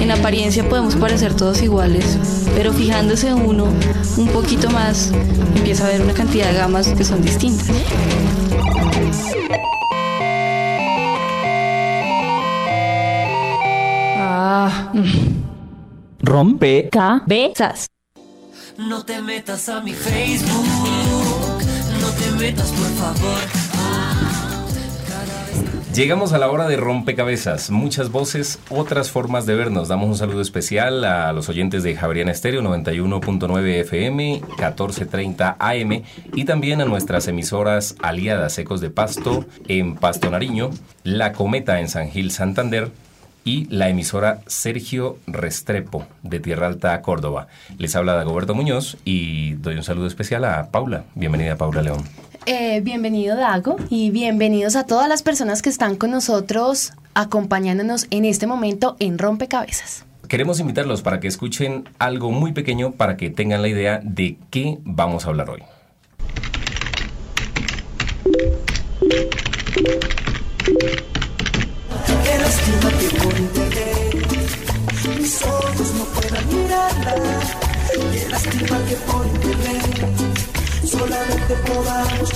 En apariencia podemos parecer todos iguales, pero fijándose uno un poquito más, empieza a ver una cantidad de gamas que son distintas. Ah, Rompe. cabezas. No te metas a mi Facebook, no te metas por favor. Llegamos a la hora de rompecabezas, muchas voces, otras formas de vernos. Damos un saludo especial a los oyentes de Javeriana Estéreo 91.9 FM, 1430 AM y también a nuestras emisoras aliadas Ecos de Pasto en Pasto Nariño, La Cometa en San Gil Santander y la emisora Sergio Restrepo de Tierra Alta, Córdoba. Les habla Dagoberto Muñoz y doy un saludo especial a Paula. Bienvenida Paula León. Eh, bienvenido Dago y bienvenidos a todas las personas que están con nosotros acompañándonos en este momento en Rompecabezas. Queremos invitarlos para que escuchen algo muy pequeño para que tengan la idea de qué vamos a hablar hoy. Qué lástima que por internet mis ojos no puedan mirarla. Qué lástima que por internet podamos.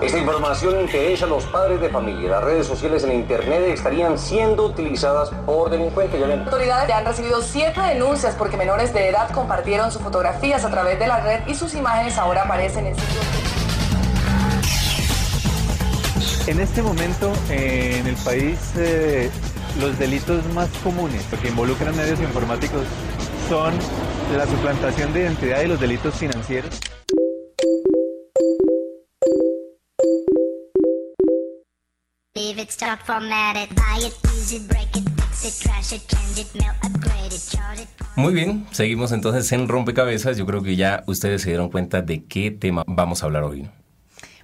Esta información interesa a los padres de familia. Las redes sociales en Internet estarían siendo utilizadas por delincuentes. Las autoridades ya han recibido siete denuncias porque menores de edad compartieron sus fotografías a través de la red y sus imágenes ahora aparecen en sitios. En este momento, eh, en el país, eh, los delitos más comunes que involucran medios informáticos son la suplantación de identidad y los delitos financieros. Muy bien, seguimos entonces en Rompecabezas. Yo creo que ya ustedes se dieron cuenta de qué tema vamos a hablar hoy.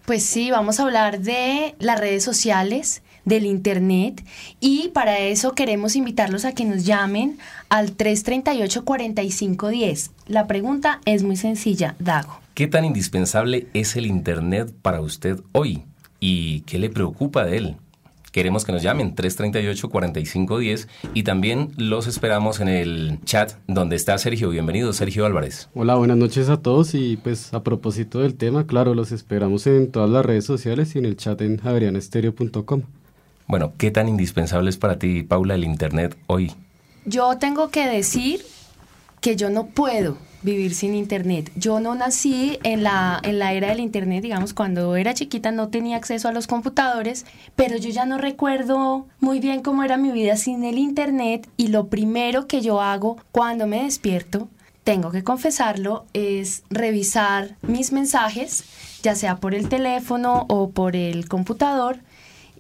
Pues sí, vamos a hablar de las redes sociales, del Internet y para eso queremos invitarlos a que nos llamen al 338-4510. La pregunta es muy sencilla, Dago. ¿Qué tan indispensable es el Internet para usted hoy? ¿Y qué le preocupa de él? Queremos que nos llamen 338-4510 y también los esperamos en el chat donde está Sergio. Bienvenido, Sergio Álvarez. Hola, buenas noches a todos y pues a propósito del tema, claro, los esperamos en todas las redes sociales y en el chat en javerianestereo.com. Bueno, ¿qué tan indispensable es para ti, Paula, el Internet hoy? Yo tengo que decir que yo no puedo vivir sin internet. Yo no nací en la, en la era del internet, digamos, cuando era chiquita no tenía acceso a los computadores, pero yo ya no recuerdo muy bien cómo era mi vida sin el internet y lo primero que yo hago cuando me despierto, tengo que confesarlo, es revisar mis mensajes, ya sea por el teléfono o por el computador.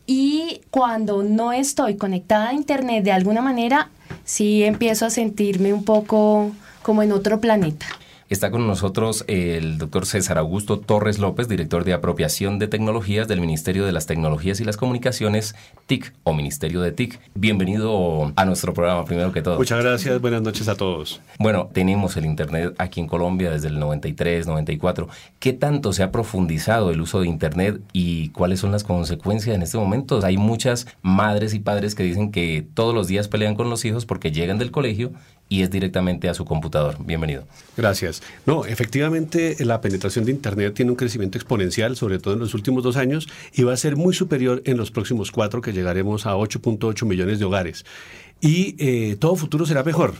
Y cuando no estoy conectada a internet de alguna manera, sí empiezo a sentirme un poco como en otro planeta. Está con nosotros el doctor César Augusto Torres López, director de apropiación de tecnologías del Ministerio de las Tecnologías y las Comunicaciones, TIC o Ministerio de TIC. Bienvenido a nuestro programa, primero que todo. Muchas gracias, buenas noches a todos. Bueno, tenemos el Internet aquí en Colombia desde el 93, 94. ¿Qué tanto se ha profundizado el uso de Internet y cuáles son las consecuencias en este momento? Hay muchas madres y padres que dicen que todos los días pelean con los hijos porque llegan del colegio y es directamente a su computador. Bienvenido. Gracias. No, efectivamente la penetración de Internet tiene un crecimiento exponencial, sobre todo en los últimos dos años, y va a ser muy superior en los próximos cuatro, que llegaremos a 8.8 millones de hogares. Y eh, todo futuro será mejor.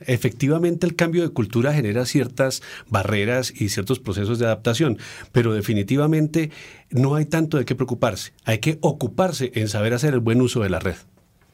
Efectivamente, el cambio de cultura genera ciertas barreras y ciertos procesos de adaptación, pero definitivamente no hay tanto de qué preocuparse. Hay que ocuparse en saber hacer el buen uso de la red.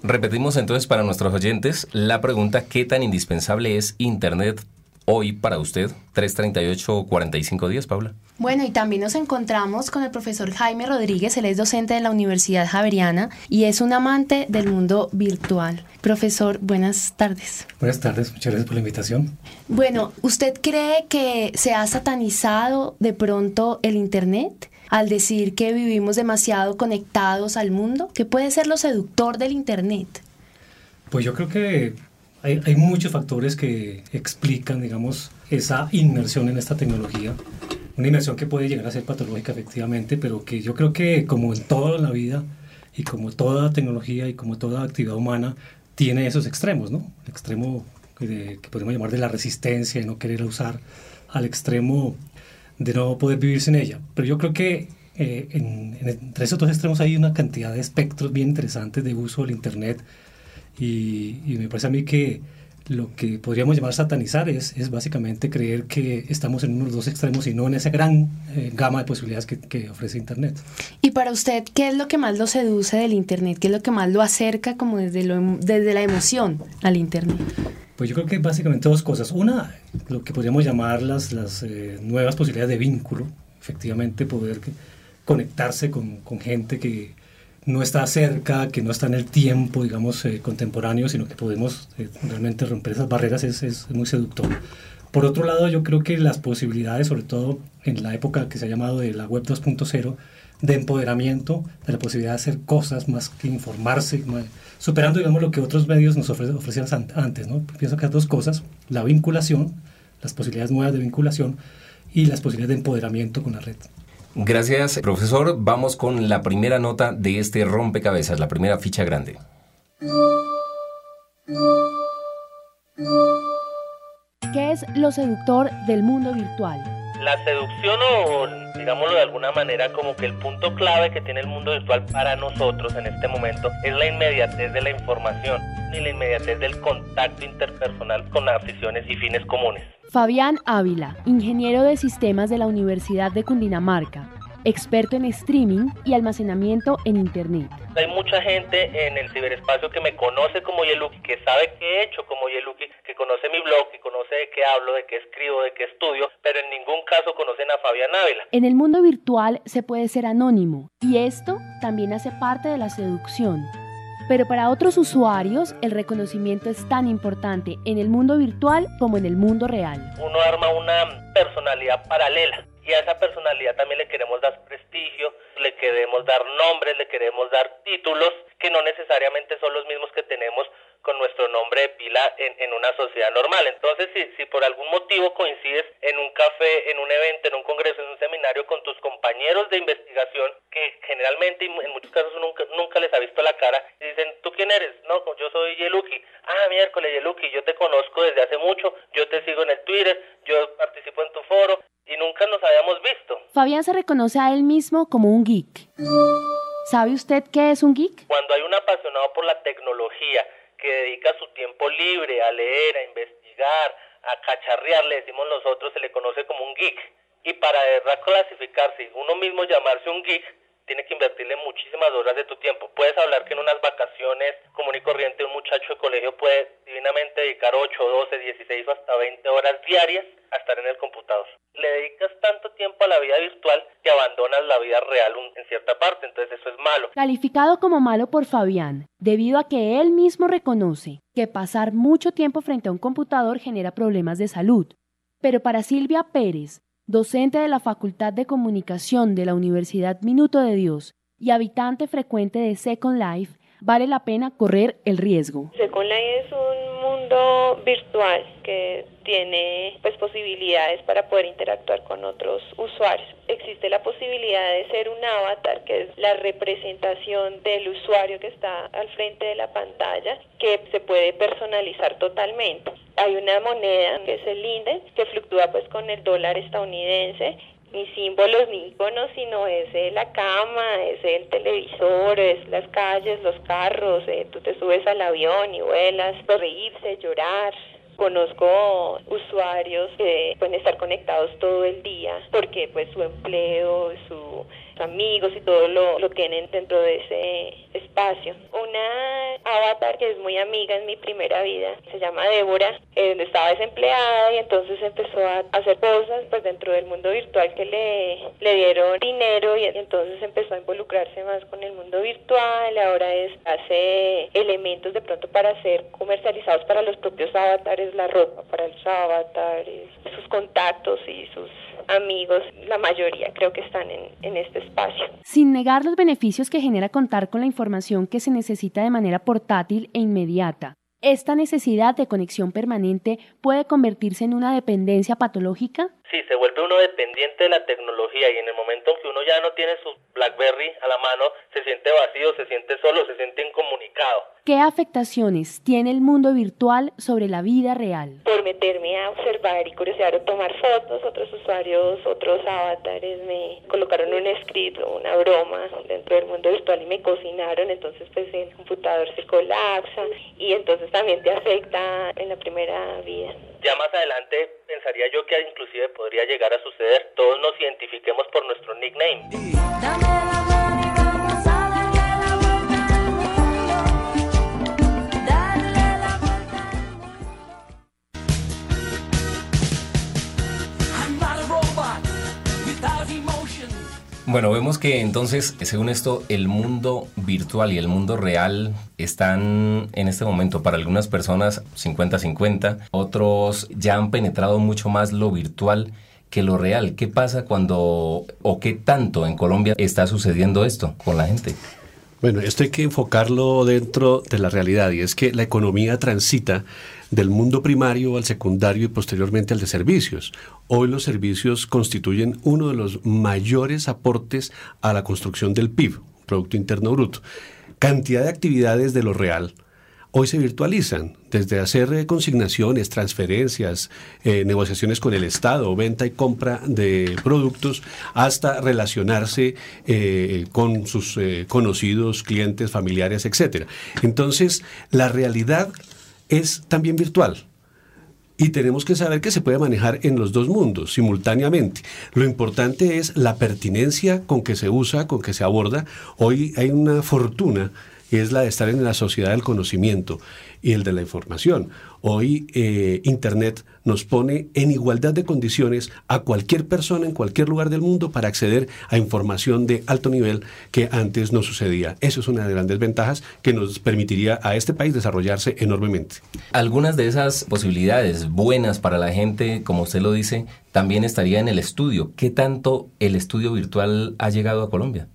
Repetimos entonces para nuestros oyentes la pregunta, ¿qué tan indispensable es Internet hoy para usted? 338-45 días, Paula. Bueno, y también nos encontramos con el profesor Jaime Rodríguez, él es docente de la Universidad Javeriana y es un amante del mundo virtual. Profesor, buenas tardes. Buenas tardes, muchas gracias por la invitación. Bueno, ¿usted cree que se ha satanizado de pronto el Internet? Al decir que vivimos demasiado conectados al mundo, ¿qué puede ser lo seductor del Internet? Pues yo creo que hay, hay muchos factores que explican, digamos, esa inmersión en esta tecnología una inmersión que puede llegar a ser patológica efectivamente, pero que yo creo que como en toda la vida y como toda tecnología y como toda actividad humana, tiene esos extremos, ¿no? El extremo que, podemos llamar de la resistencia, de no querer usar, al extremo de no poder vivir sin ella. Pero yo creo que eh, entre esos dos extremos hay una cantidad de espectros bien interesantes de uso del Internet y, me parece a mí que lo que podríamos llamar satanizar es, es básicamente creer que estamos en unos dos extremos y no en esa gran eh, gama de posibilidades que, ofrece Internet. Y para usted, ¿qué es lo que más lo seduce del Internet? ¿Qué es lo que más lo acerca como desde, desde la emoción al Internet? Pues yo creo que básicamente dos cosas. Una, lo que podríamos llamar las, las eh, nuevas posibilidades de vínculo, efectivamente poder conectarse con, con gente que, no está cerca, que no está en el tiempo, digamos, eh, contemporáneo, sino que podemos eh, realmente romper esas barreras, es, es, muy seductor. Por otro lado, yo creo que las posibilidades, sobre todo en la época que se ha llamado de la web 2.0, de empoderamiento, de la posibilidad de hacer cosas más que informarse, superando, digamos, lo que otros medios nos ofrecían antes, ¿no? Pienso que hay dos cosas, la vinculación, las posibilidades nuevas de vinculación y las posibilidades de empoderamiento con la red. Gracias, profesor. Vamos con la primera nota de este rompecabezas, la primera ficha grande. ¿Qué es lo seductor del mundo virtual? La seducción o, digámoslo de alguna manera, como que el punto clave que tiene el mundo virtual para nosotros en este momento es la inmediatez de la información y la inmediatez del contacto interpersonal con aficiones y fines comunes. Fabián Ávila, ingeniero de sistemas de la Universidad de Cundinamarca, experto en streaming y almacenamiento en Internet. Hay mucha gente en el ciberespacio que me conoce como Yeluki, que sabe qué he hecho como Yeluki, que conoce mi blog, que conoce de qué hablo, de qué escribo, de qué estudio, pero en ningún caso conocen a Fabián Ávila. En el mundo virtual se puede ser anónimo y esto también hace parte de la seducción. Pero para otros usuarios, el reconocimiento es tan importante en el mundo virtual como en el mundo real. Uno arma una personalidad paralela y a esa personalidad también le queremos dar prestigio, le queremos dar nombres, le queremos dar títulos que no necesariamente son los mismos que tenemos con nuestro nombre de pila en, una sociedad normal. Entonces, si, si por algún motivo coincides en un café, en un evento, en un congreso, en un seminario con tus compañeros de investigación, que generalmente en muchos casos nunca, nunca les ha visto la cara, y dicen, ¿tú quién eres? No, yo soy Yeluki. Ah, miércoles Yeluki, yo te conozco desde hace mucho, yo te sigo en el Twitter, yo participo en tu foro, y nunca nos habíamos visto. Fabián se reconoce a él mismo como un geek. ¿Sabe usted qué es un geek? Cuando hay un apasionado por la tecnología que dedica su tiempo libre a leer, a investigar, a cacharrear, le decimos nosotros, se le conoce como un geek. Y para clasificarse uno mismo llamarse un geek, tiene que invertirle muchísimas horas de tu tiempo. Puedes hablar que en unas vacaciones común y corriente un muchacho de colegio puede divinamente dedicar 8, 12, 16 o hasta 20 horas diarias a estar en el computador. Le dedicas tanto tiempo a la vida virtual que abandonas la vida real en cierta parte, entonces eso es malo. Calificado como malo por Fabián, debido a que él mismo reconoce que pasar mucho tiempo frente a un computador genera problemas de salud. Pero para Silvia Pérez, docente de la Facultad de Comunicación de la Universidad Minuto de Dios y habitante frecuente de Second Life, vale la pena correr el riesgo. Second Life es un mundo virtual que tiene pues posibilidades para poder interactuar con otros usuarios. Existe la posibilidad de ser un avatar, que es la representación del usuario que está al frente de la pantalla, que se puede personalizar totalmente. Hay una moneda que es el INDE, que fluctúa pues con el dólar estadounidense ni símbolos ni iconos, sino es eh, la cama, es el televisor, es las calles, los carros, eh, tú te subes al avión y vuelas, reírse, llorar, Conozco usuarios que pueden estar conectados todo el día porque pues su empleo, amigos y todo lo, lo tienen dentro de ese espacio. Una avatar que es muy amiga en mi primera vida, se llama Débora, eh, estaba desempleada y entonces empezó a hacer cosas pues dentro del mundo virtual que le, le dieron dinero y entonces empezó a involucrarse más con el mundo virtual, ahora es, hace elementos de pronto para ser comercializados para los propios avatares, la ropa para los avatares, sus contactos y sus amigos, la mayoría creo que están en, en este espacio. Sin negar los beneficios que genera contar con la información que se necesita de manera portátil e inmediata, ¿esta necesidad de conexión permanente puede convertirse en una dependencia patológica? Sí, se vuelve uno dependiente de la tecnología y en el momento en que uno ya no tiene su BlackBerry a la mano, se siente vacío, se siente solo, se siente incomunicado. ¿Qué afectaciones tiene el mundo virtual sobre la vida real? Por meterme a observar y curiosear o tomar fotos, otros usuarios, otros avatares me colocaron un script o una broma dentro del mundo virtual y me cocinaron, entonces pues el computador se colapsa y entonces también te afecta en la primera vida. Ya más adelante pensaría yo que inclusive podría llegar a suceder, todos nos identifiquemos por nuestro nickname. Bueno, vemos que entonces, según esto, el mundo virtual y el mundo real están en este momento para algunas personas 50-50, otros ya han penetrado mucho más lo virtual que lo real. ¿Qué pasa cuando o qué tanto en Colombia está sucediendo esto con la gente? Bueno, esto hay que enfocarlo dentro de la realidad y es que la economía transita del mundo primario al secundario y posteriormente al de servicios. Hoy los servicios constituyen uno de los mayores aportes a la construcción del PIB, Producto Interno Bruto. Cantidad de actividades de lo real hoy se virtualizan, desde hacer consignaciones, transferencias, eh, negociaciones con el Estado, venta y compra de productos, hasta relacionarse eh, con sus eh, conocidos, clientes, familiares, etc. Entonces, la realidad es también virtual. Y tenemos que saber que se puede manejar en los dos mundos simultáneamente. Lo importante es la pertinencia con que se usa, con que se aborda. Hoy hay una fortuna es la de estar en la sociedad del conocimiento y el de la información. Hoy eh, Internet nos pone en igualdad de condiciones a cualquier persona en cualquier lugar del mundo para acceder a información de alto nivel que antes no sucedía. Eso es una de las grandes ventajas que nos permitiría a este país desarrollarse enormemente. Algunas de esas posibilidades buenas para la gente, como usted lo dice, también estaría en el estudio. ¿Qué tanto el estudio virtual ha llegado a Colombia?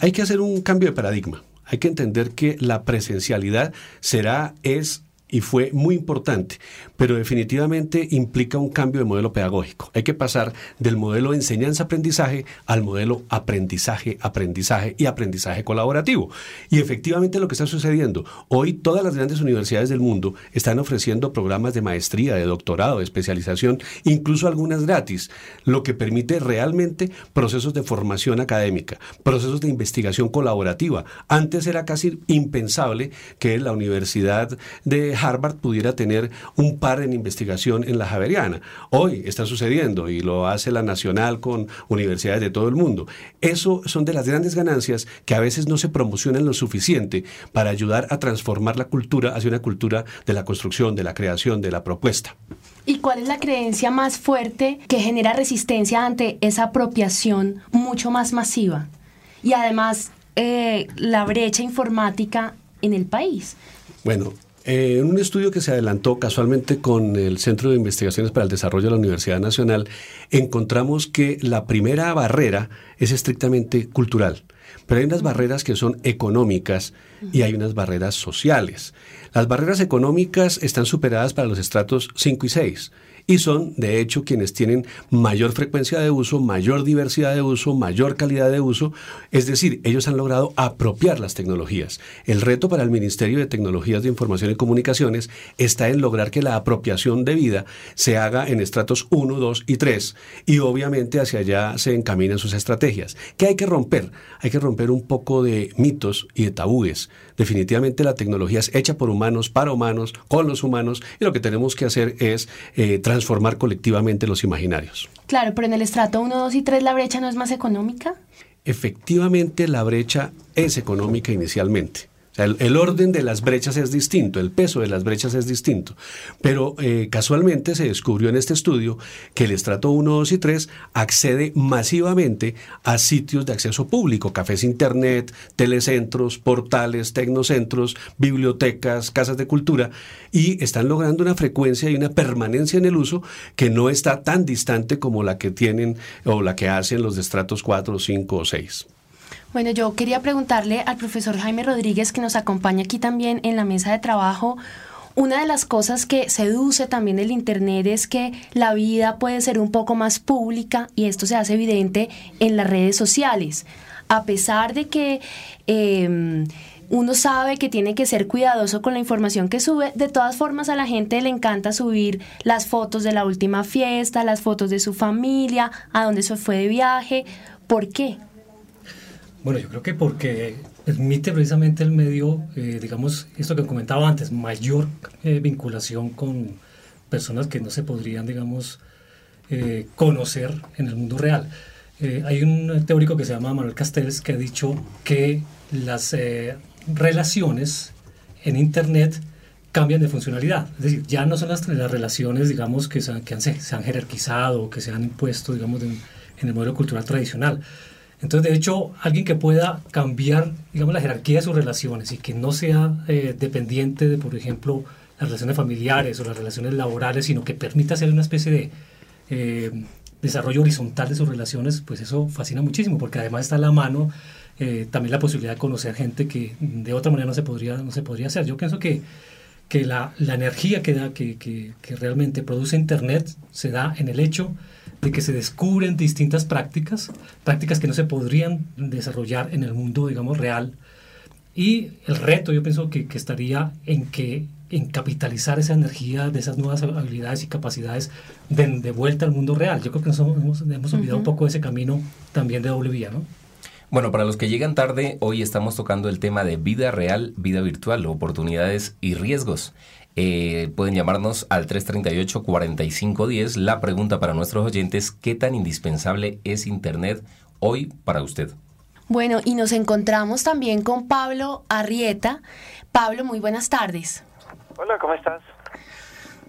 hay que hacer un cambio de paradigma. Hay que entender que la presencialidad será, es y fue muy importante, pero definitivamente implica un cambio de modelo pedagógico. Hay que pasar del modelo enseñanza-aprendizaje al modelo aprendizaje-aprendizaje y aprendizaje colaborativo. Y efectivamente lo que está sucediendo, hoy todas las grandes universidades del mundo están ofreciendo programas de maestría, de doctorado, de especialización, incluso algunas gratis, lo que permite realmente procesos de formación académica, procesos de investigación colaborativa. Antes era casi impensable que la Universidad de Harvard pudiera tener un par en investigación en la Javeriana. Hoy está sucediendo y lo hace la Nacional con universidades de todo el mundo. Eso son de las grandes ganancias que a veces no se promocionan lo suficiente para ayudar a transformar la cultura hacia una cultura de la construcción, de la creación, de la propuesta. ¿Y cuál es la creencia más fuerte que genera resistencia ante esa apropiación mucho más masiva? Y además, eh, la brecha informática en el país. Bueno, eh, en un estudio que se adelantó casualmente con el Centro de Investigaciones para el Desarrollo de la Universidad Nacional, encontramos que la primera barrera es estrictamente cultural, pero hay unas barreras que son económicas y hay unas barreras sociales. Las barreras económicas están superadas para los estratos 5 y 6 y son, de hecho, quienes tienen mayor frecuencia de uso, mayor diversidad de uso, mayor calidad de uso. Es decir, ellos han logrado apropiar las tecnologías. El reto para el Ministerio de Tecnologías de Información y Comunicaciones está en lograr que la apropiación de vida se haga en estratos 1, 2 y 3 y obviamente hacia allá se encaminan sus estrategias. ¿Qué hay que romper? Hay que romper un poco de mitos y de tabúes. Definitivamente la tecnología es hecha por humanos, para humanos, con los humanos y lo que tenemos que hacer es eh, transformar colectivamente los imaginarios. Claro, pero en el estrato 1, 2 y 3 la brecha no es más económica. efectivamente la brecha es económica inicialmente. O sea, el, orden de las brechas es distinto, el peso de las brechas es distinto. Pero eh, casualmente se descubrió en este estudio que el estrato 1, 2 y 3 accede masivamente a sitios de acceso público, cafés internet, telecentros, portales, tecnocentros, bibliotecas, casas de cultura, y están logrando una frecuencia y una permanencia en el uso que no está tan distante como la que tienen o la que hacen los estratos 4, 5 o 6. Bueno, yo quería preguntarle al profesor Jaime Rodríguez, que nos acompaña aquí también en la mesa de trabajo, una de las cosas que seduce también el Internet es que la vida puede ser un poco más pública y esto se hace evidente en las redes sociales. A pesar de que... Eh, uno sabe que tiene que ser cuidadoso con la información que sube. De todas formas, a la gente le encanta subir las fotos de la última fiesta, las fotos de su familia, a dónde se fue de viaje. ¿Por qué? Bueno, yo creo que porque permite precisamente el medio, eh, digamos, esto que comentaba antes, mayor eh, vinculación con personas que no se podrían, digamos, eh, conocer en el mundo real. hay un teórico que se llama Manuel Castells que ha dicho que las relaciones en Internet cambian de funcionalidad. Es decir, ya no son las, las relaciones, digamos, que, se, han, se han jerarquizado, que se han impuesto, digamos, en, en el modelo cultural tradicional entonces, de hecho, alguien que pueda cambiar, digamos, la jerarquía de sus relaciones y que no sea eh, dependiente de, por ejemplo, las relaciones familiares o las relaciones laborales, sino que permita hacer una especie de eh, desarrollo horizontal de sus relaciones, pues eso fascina muchísimo, porque además está a la mano eh, también la posibilidad de conocer gente que de otra manera no se podría, no se podría hacer. Yo pienso que, que la, la energía que, da, que, que, que realmente produce Internet se da en el hecho de que se descubren distintas prácticas, prácticas que no se podrían desarrollar en el mundo, digamos, real. Y el reto, yo pienso que, que estaría en que en capitalizar esa energía de esas nuevas habilidades y capacidades de, de vuelta al mundo real. Yo creo que nos hemos, hemos olvidado un poco ese camino también de doble vía, ¿no? Bueno, para los que llegan tarde, hoy estamos tocando el tema de vida real, vida virtual, oportunidades y riesgos. Eh, pueden llamarnos al 338-4510. La pregunta para nuestros oyentes, ¿qué tan indispensable es Internet hoy para usted? Bueno, y nos encontramos también con Pablo Arrieta. Pablo, muy buenas tardes. Hola, ¿cómo estás?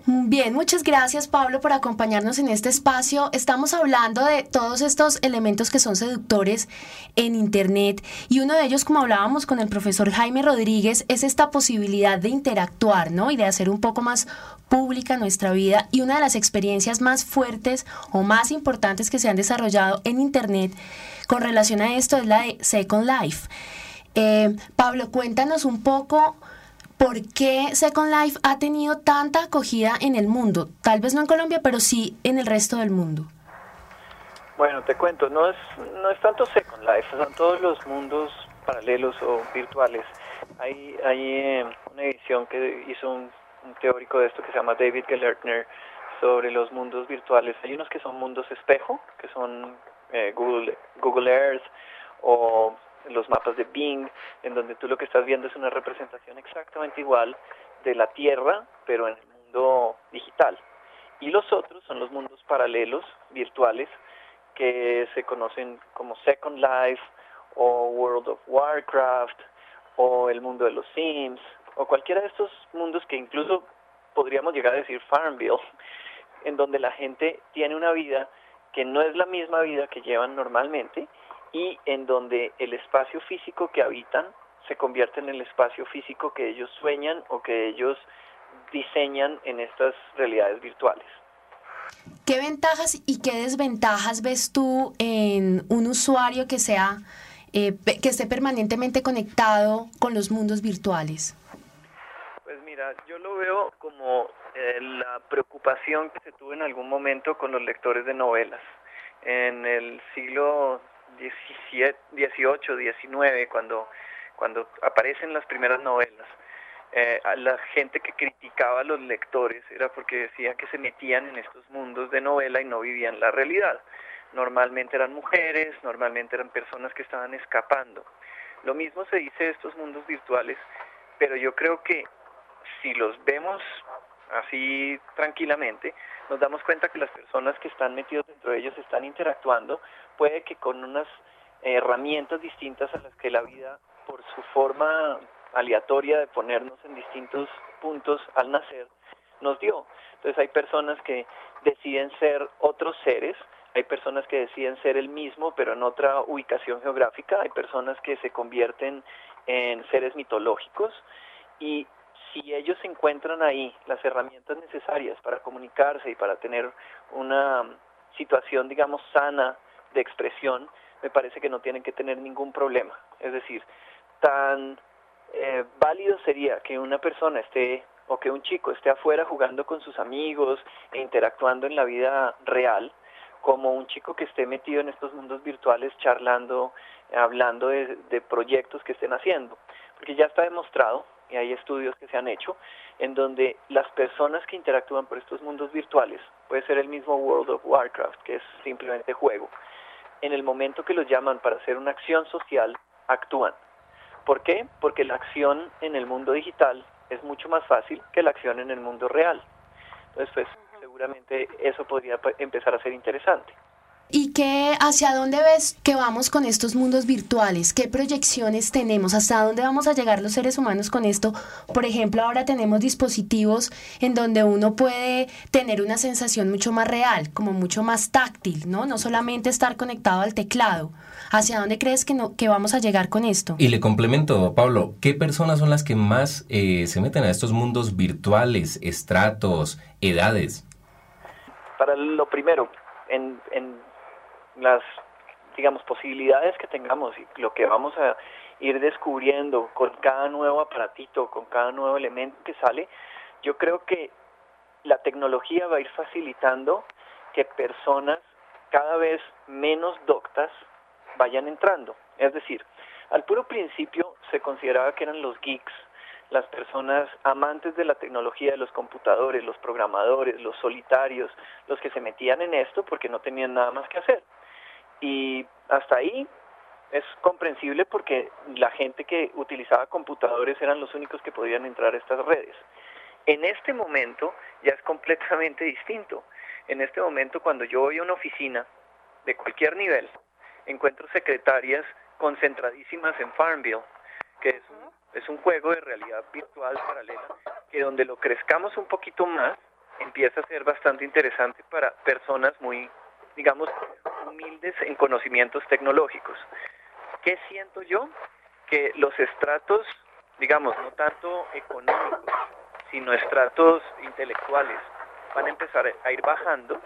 Bien, muchas gracias Pablo por acompañarnos en este espacio. Estamos hablando de todos estos elementos que son seductores en Internet y uno de ellos, como hablábamos con el profesor Jaime Rodríguez, es esta posibilidad de interactuar, ¿no? Y de hacer un poco más pública nuestra vida y una de las experiencias más fuertes o más importantes que se han desarrollado en Internet con relación a esto es la de Second Life. Eh, Pablo, cuéntanos un poco ¿por qué Second Life ha tenido tanta acogida en el mundo? Tal vez no en Colombia, pero sí en el resto del mundo. Bueno, te cuento, no es, no es tanto Second Life, son todos los mundos paralelos o virtuales. Hay, hay eh, una edición que hizo un, teórico de esto que se llama David Gelertner sobre los mundos virtuales. Hay unos que son mundos espejo, que son eh, Google, Google Earth o los mapas de Bing, en donde tú lo que estás viendo es una representación exactamente igual de la Tierra, pero en el mundo digital. Y los otros son los mundos paralelos, virtuales, que se conocen como Second Life o World of Warcraft o el mundo de los Sims o cualquiera de estos mundos que incluso podríamos llegar a decir Farmville, en donde la gente tiene una vida que no es la misma vida que llevan normalmente y en donde el espacio físico que habitan se convierte en el espacio físico que ellos sueñan o que ellos diseñan en estas realidades virtuales. ¿Qué ventajas y qué desventajas ves tú en un usuario que sea eh, que esté permanentemente conectado con los mundos virtuales? Pues mira, yo lo veo como eh, la preocupación que se tuvo en algún momento con los lectores de novelas. En el siglo 17, 18, 19, cuando, cuando aparecen las primeras novelas, eh, la gente que criticaba a los lectores era porque decía que se metían en estos mundos de novela y no vivían la realidad. Normalmente eran mujeres, normalmente eran personas que estaban escapando. Lo mismo se dice de estos mundos virtuales, pero yo creo que si los vemos así tranquilamente, nos damos cuenta que las personas que están metidos dentro de ellos están interactuando, puede que con unas herramientas distintas a las que la vida, por su forma aleatoria de ponernos en distintos puntos al nacer, nos dio. Entonces hay personas que deciden ser otros seres, hay personas que deciden ser el mismo pero en otra ubicación geográfica, hay personas que se convierten en seres mitológicos y si ellos encuentran ahí las herramientas necesarias para comunicarse y para tener una situación, digamos, sana de expresión, me parece que no tienen que tener ningún problema. Es decir, tan eh, válido sería que una persona esté o que un chico esté afuera jugando con sus amigos e interactuando en la vida real, como un chico que esté metido en estos mundos virtuales charlando, hablando de, de proyectos que estén haciendo. Porque ya está demostrado, y hay estudios que se han hecho, en donde las personas que interactúan por estos mundos virtuales, puede ser el mismo World of Warcraft, que es simplemente juego, en el momento que los llaman para hacer una acción social, actúan. ¿Por qué? Porque la acción en el mundo digital es mucho más fácil que la acción en el mundo real. Entonces, pues, seguramente eso podría empezar a ser interesante. ¿Y qué, hacia dónde ves que vamos con estos mundos virtuales? ¿Qué proyecciones tenemos? ¿Hasta dónde vamos a llegar los seres humanos con esto? Por ejemplo, ahora tenemos dispositivos en donde uno puede tener una sensación mucho más real, como mucho más táctil, ¿no? No solamente estar conectado al teclado. ¿Hacia dónde crees que, no, que vamos a llegar con esto? Y le complemento, Pablo, ¿qué personas son las que más eh, se meten a estos mundos virtuales, estratos, edades? Para lo primero, en, en las, digamos, posibilidades que tengamos y lo que vamos a ir descubriendo con cada nuevo aparatito, con cada nuevo elemento que sale, yo creo que la tecnología va a ir facilitando que personas cada vez menos doctas vayan entrando. Es decir, al puro principio se consideraba que eran los geeks, las personas amantes de la tecnología de los computadores, los programadores, los solitarios, los que se metían en esto porque no tenían nada más que hacer. Y hasta ahí es comprensible porque la gente que utilizaba computadores eran los únicos que podían entrar a estas redes. En este momento ya es completamente distinto. En este momento cuando yo voy a una oficina de cualquier nivel, encuentro secretarias concentradísimas en Farmville, que es un, es un juego de realidad virtual paralela, que donde lo crezcamos un poquito más, empieza a ser bastante interesante para personas muy digamos, humildes en conocimientos tecnológicos. ¿Qué siento yo? Que los estratos, digamos, no tanto económicos, sino estratos intelectuales, van a empezar a ir bajando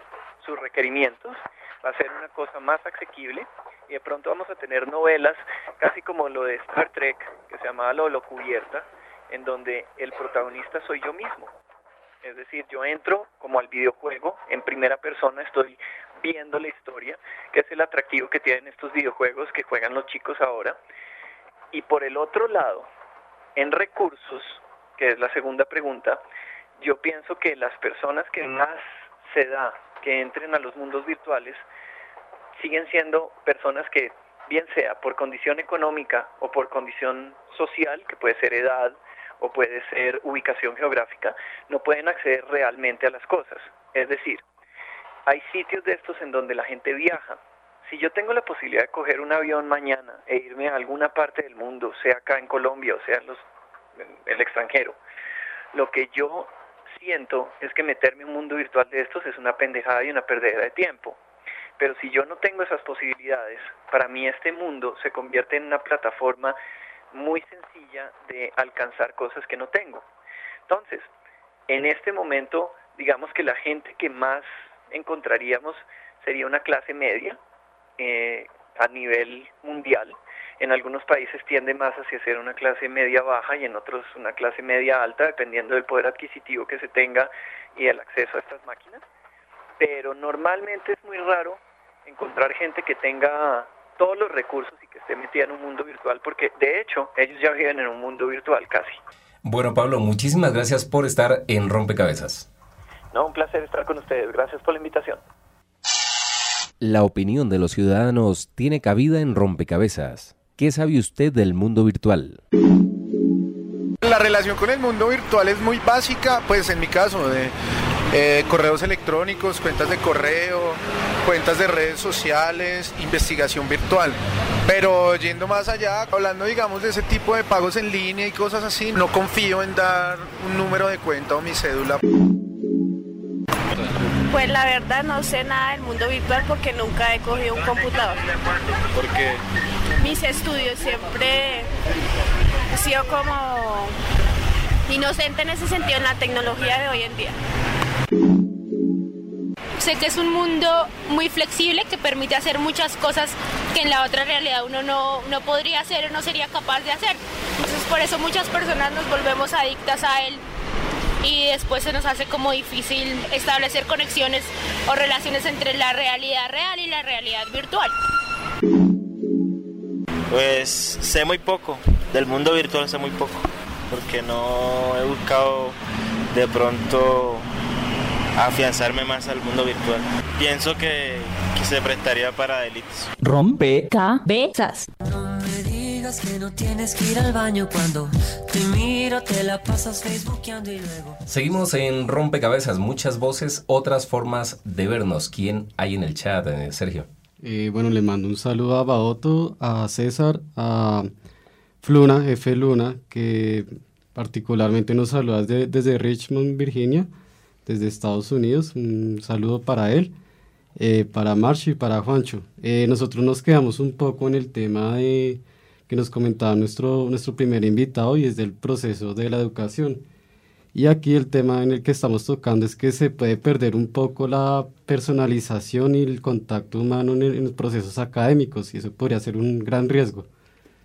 sus requerimientos, va a ser una cosa más asequible y de pronto vamos a tener novelas casi como lo de Star Trek, que se llamaba Lo Cubierta, en donde el protagonista soy yo mismo. Es decir, yo entro como al videojuego en primera persona, estoy viendo la historia, que es el atractivo que tienen estos videojuegos que juegan los chicos ahora. Y por el otro lado, en recursos, que es la segunda pregunta, yo pienso que las personas que más se da que entren a los mundos virtuales siguen siendo personas que, bien sea por condición económica o por condición social, que puede ser edad, o puede ser ubicación geográfica, no pueden acceder realmente a las cosas. Es decir, hay sitios de estos en donde la gente viaja. Si yo tengo la posibilidad de coger un avión mañana e irme a alguna parte del mundo, sea acá en Colombia o sea en, los, el extranjero, lo que yo siento es que meterme en un mundo virtual de estos es una pendejada y una perdera de tiempo. Pero si yo no tengo esas posibilidades, para mí este mundo se convierte en una plataforma muy sencilla de alcanzar cosas que no tengo. Entonces, en este momento, digamos que la gente que más encontraríamos sería una clase media eh, a nivel mundial. En algunos países tiende más hacia ser una clase media baja y en otros una clase media alta, dependiendo del poder adquisitivo que se tenga y el acceso a estas máquinas. Pero normalmente es muy raro encontrar gente que tenga todos los recursos y que esté metida en un mundo virtual, porque de hecho ellos ya viven en un mundo virtual casi. Bueno, Pablo, muchísimas gracias por estar en Rompecabezas. No, un placer estar con ustedes. Gracias por la invitación. La opinión de los ciudadanos tiene cabida en Rompecabezas. ¿Qué sabe usted del mundo virtual? La relación con el mundo virtual es muy básica, pues en mi caso, de eh, correos electrónicos, cuentas de correo, cuentas de redes sociales, investigación virtual. Pero yendo más allá, hablando digamos de ese tipo de pagos en línea y cosas así, no confío en dar un número de cuenta o mi cédula. Pues la verdad no sé nada del mundo virtual porque nunca he cogido un computador. ¿Por qué? Mis estudios siempre he sido como inocente en ese sentido en la tecnología de hoy en día. Sé que es un mundo muy flexible que permite hacer muchas cosas que en la otra realidad uno no, no podría hacer o no sería capaz de hacer. Entonces por eso muchas personas nos volvemos adictas a él y después se nos hace como difícil establecer conexiones o relaciones entre la realidad real y la realidad virtual. Pues sé muy poco, del mundo virtual sé muy poco, porque no he buscado de pronto afianzarme más al mundo virtual. Pienso que, que se prestaría para delitos. Rompe cabezas. No me digas que no tienes que ir al baño cuando te miro, te la pasas facebookeando y luego. Seguimos en Rompecabezas, muchas voces, otras formas de vernos. ¿Quién hay en el chat, eh, Sergio? Eh, bueno, le mando un saludo a Baoto, a César, a Fluna, F. Luna, que particularmente nos saluda desde, desde Richmond, Virginia, desde Estados Unidos. Un saludo para él, eh, para Marcho y para Juancho. Eh, nosotros nos quedamos un poco en el tema de que nos comentaba nuestro, nuestro primer invitado y es del proceso de la educación. Y aquí el tema en el que estamos tocando es que se puede perder un poco la personalización y el contacto humano en, el- en los procesos académicos y eso podría ser un gran riesgo.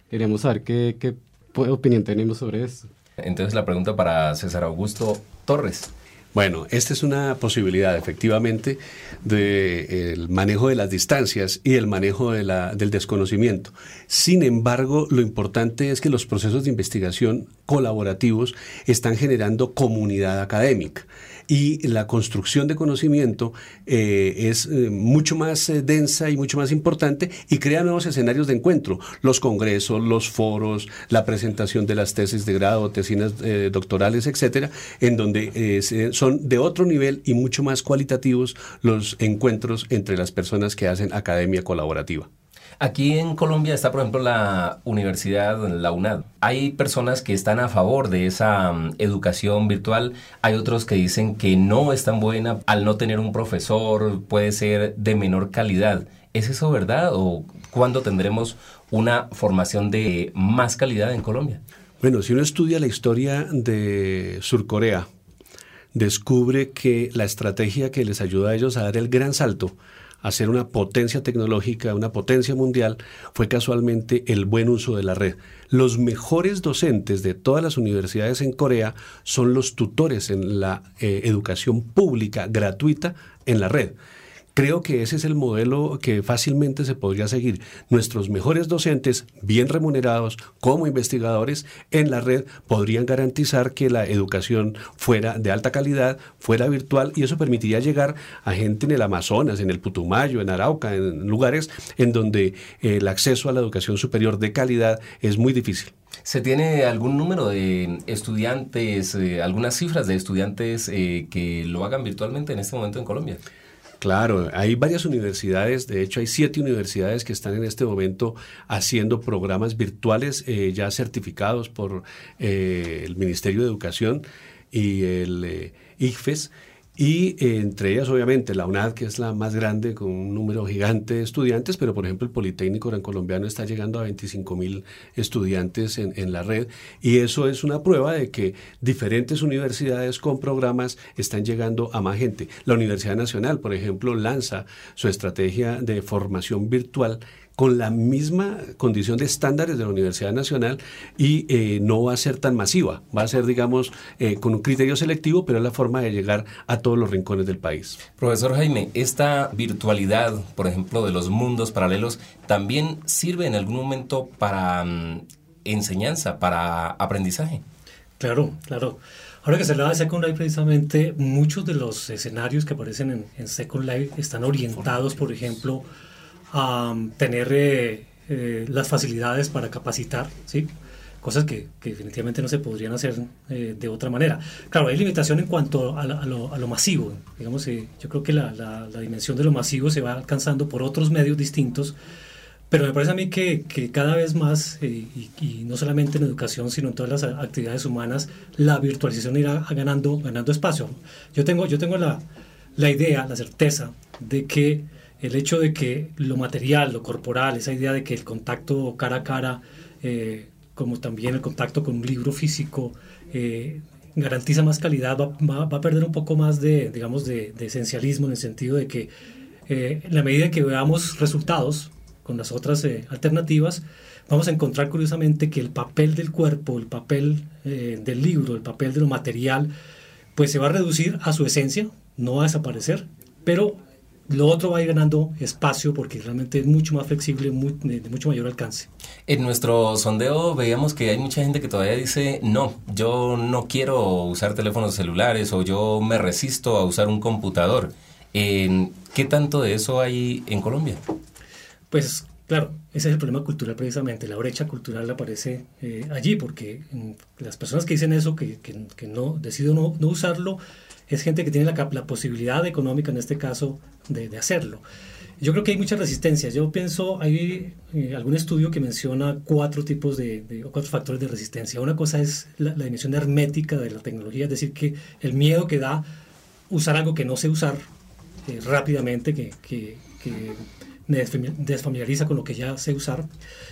Queríamos saber qué, qué opinión tenemos sobre esto. Entonces la pregunta para César Augusto Torres. Bueno, esta es una posibilidad efectivamente del manejo de las distancias y el manejo de la- del desconocimiento. Sin embargo, lo importante es que los procesos de investigación colaborativos están generando comunidad académica y la construcción de conocimiento eh, es eh, mucho más eh, densa y mucho más importante y crea nuevos escenarios de encuentro, los congresos, los foros, la presentación de las tesis de grado, tesinas doctorales, etcétera, en donde son de otro nivel y mucho más cualitativos los encuentros entre las personas que hacen academia colaborativa. Aquí en Colombia está, por ejemplo, la universidad, la UNAD. Hay personas que están a favor de esa mm, educación virtual, hay otros que dicen que no es tan buena al no tener un profesor, puede ser de menor calidad. ¿Es eso verdad o cuándo tendremos una formación de más calidad en Colombia? Bueno, si uno estudia la historia de Surcorea, descubre que la estrategia que les ayuda a ellos a dar el gran salto, a ser una potencia tecnológica, una potencia mundial, fue casualmente el buen uso de la red. Los mejores docentes de todas las universidades en Corea son los tutores en la eh, educación pública gratuita en la red. Creo que ese es el modelo que fácilmente se podría seguir. Nuestros mejores docentes, bien remunerados como investigadores en la red, podrían garantizar que la educación fuera de alta calidad, fuera virtual, y eso permitiría llegar a gente en el Amazonas, en el Putumayo, en Arauca, en lugares en donde eh, el acceso a la educación superior de calidad es muy difícil. ¿Se tiene algún número de estudiantes, eh, algunas cifras de estudiantes eh, que lo hagan virtualmente en este momento en Colombia? Claro, hay varias universidades, de hecho hay siete universidades que están en este momento haciendo programas virtuales eh, ya certificados por eh, el Ministerio de Educación y el eh. Y eh, entre ellas, obviamente, la UNAD, que es la más grande, con un número gigante de estudiantes, pero por ejemplo el Politécnico Gran Colombiano está llegando a 25 mil estudiantes en, en la red. Y eso es una prueba de que diferentes universidades con programas están llegando a más gente. La Universidad Nacional, por ejemplo, lanza su estrategia de formación virtual con la misma condición de estándares de la Universidad Nacional y eh, no va a ser tan masiva, va a ser, digamos, eh, con un criterio selectivo, pero es la forma de llegar a todos los rincones del país. Profesor Jaime, esta virtualidad, por ejemplo, de los mundos paralelos, también sirve en algún momento para mm, enseñanza, para aprendizaje. Claro, claro. Ahora que se habla de Second Life, precisamente muchos de los escenarios que aparecen en, en Second Life están orientados, por ejemplo, a tener eh, eh, las facilidades para capacitar, ¿sí? cosas que, que definitivamente no se podrían hacer eh, de otra manera. Claro, hay limitación en cuanto a, la- a lo, a lo masivo. Digamos, eh, yo creo que la, la- la dimensión de lo masivo se va alcanzando por otros medios distintos, pero me parece a mí que, que cada vez más, eh, y, y no solamente en educación, sino en todas las actividades humanas, la virtualización irá ganando, ganando espacio. Yo tengo, yo tengo la idea, la certeza de que el hecho de que lo material, lo corporal, esa idea de que el contacto cara a cara, eh, como también el contacto con un libro físico, eh, garantiza más calidad, va, a perder un poco más de, digamos, de, esencialismo en el sentido de que eh, en la medida que veamos resultados con las otras eh, alternativas, vamos a encontrar curiosamente que el papel del cuerpo, el papel del libro, el papel de lo material, pues se va a reducir a su esencia, no va a desaparecer, pero lo otro va a ir ganando espacio porque realmente es mucho más flexible, muy- de, de mucho mayor alcance. En nuestro sondeo veíamos que hay mucha gente que todavía dice, no, yo no quiero usar teléfonos celulares o yo me resisto a usar un computador. Eh, ¿Qué tanto de eso hay en Colombia? Pues claro, ese es el problema cultural precisamente, la brecha cultural aparece eh, allí porque mm, las personas que dicen eso, que, que- que no deciden no, no usarlo, es gente que tiene la, posibilidad económica en este caso de, hacerlo. Yo creo que hay muchas resistencias. Yo pienso, hay eh, algún estudio que menciona cuatro tipos de, cuatro factores de resistencia. Una cosa es la, dimensión hermética de la tecnología, es decir, que el miedo que da usar algo que no sé usar eh, rápidamente, que, me desfami- desfamiliariza con lo que ya sé usar.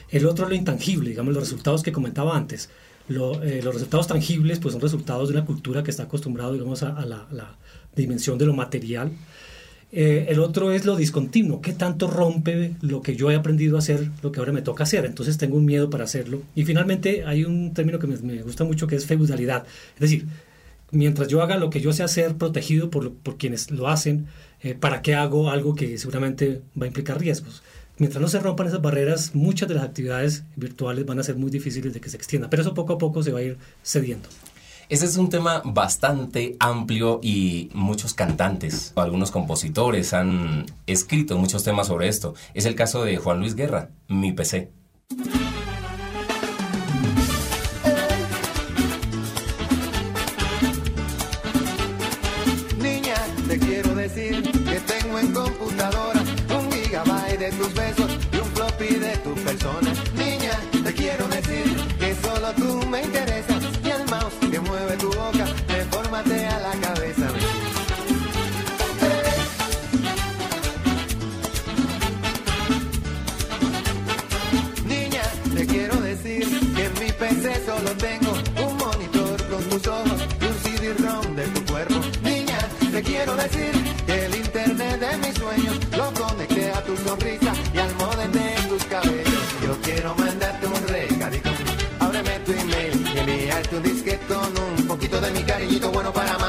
El otro es lo intangible, digamos, los resultados que comentaba antes. Lo- eh, los resultados tangibles pues son resultados de una cultura que está acostumbrado digamos, a, a la, la dimensión de lo material. Eh, el otro es lo discontinuo, qué tanto rompe lo que yo he aprendido a hacer, lo que ahora me toca hacer. Entonces tengo un miedo para hacerlo. Y finalmente hay un término que me, me gusta mucho que es feudalidad. Es decir, mientras yo haga lo que yo sé hacer, protegido por, por quienes lo hacen, eh, ¿para qué hago algo que seguramente va a implicar riesgos? Mientras no se rompan esas barreras, muchas de las actividades virtuales van a ser muy difíciles de que se extiendan, pero eso poco a poco se va a ir cediendo. Ese es un tema bastante amplio y muchos cantantes, algunos compositores han escrito muchos temas sobre esto. Es el caso de Juan Luis Guerra, Mi PC. Me interesas y el mouse que mueve tu boca me formatea la cabeza. Niña, te quiero decir que en mi PC solo tengo un monitor con tus ojos y un CD-ROM de tu cuerpo. Niña, te quiero decir bueno para amarte.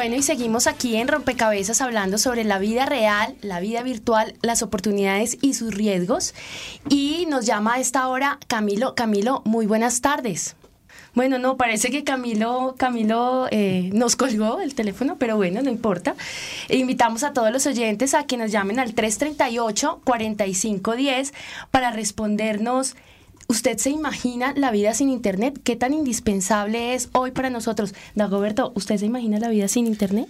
Bueno, y seguimos aquí en Rompecabezas hablando sobre la vida real, la vida virtual, las oportunidades y sus riesgos. Y nos llama a esta hora Camilo. Camilo, muy buenas tardes. Bueno, no, parece que Camilo, Camilo eh, nos colgó el teléfono, pero bueno, no importa. E invitamos a todos los oyentes a que nos llamen al 338-4510 para respondernos ¿Usted se imagina la vida sin Internet? ¿Qué tan indispensable es hoy para nosotros? Dagoberto, ¿usted se imagina la vida sin Internet?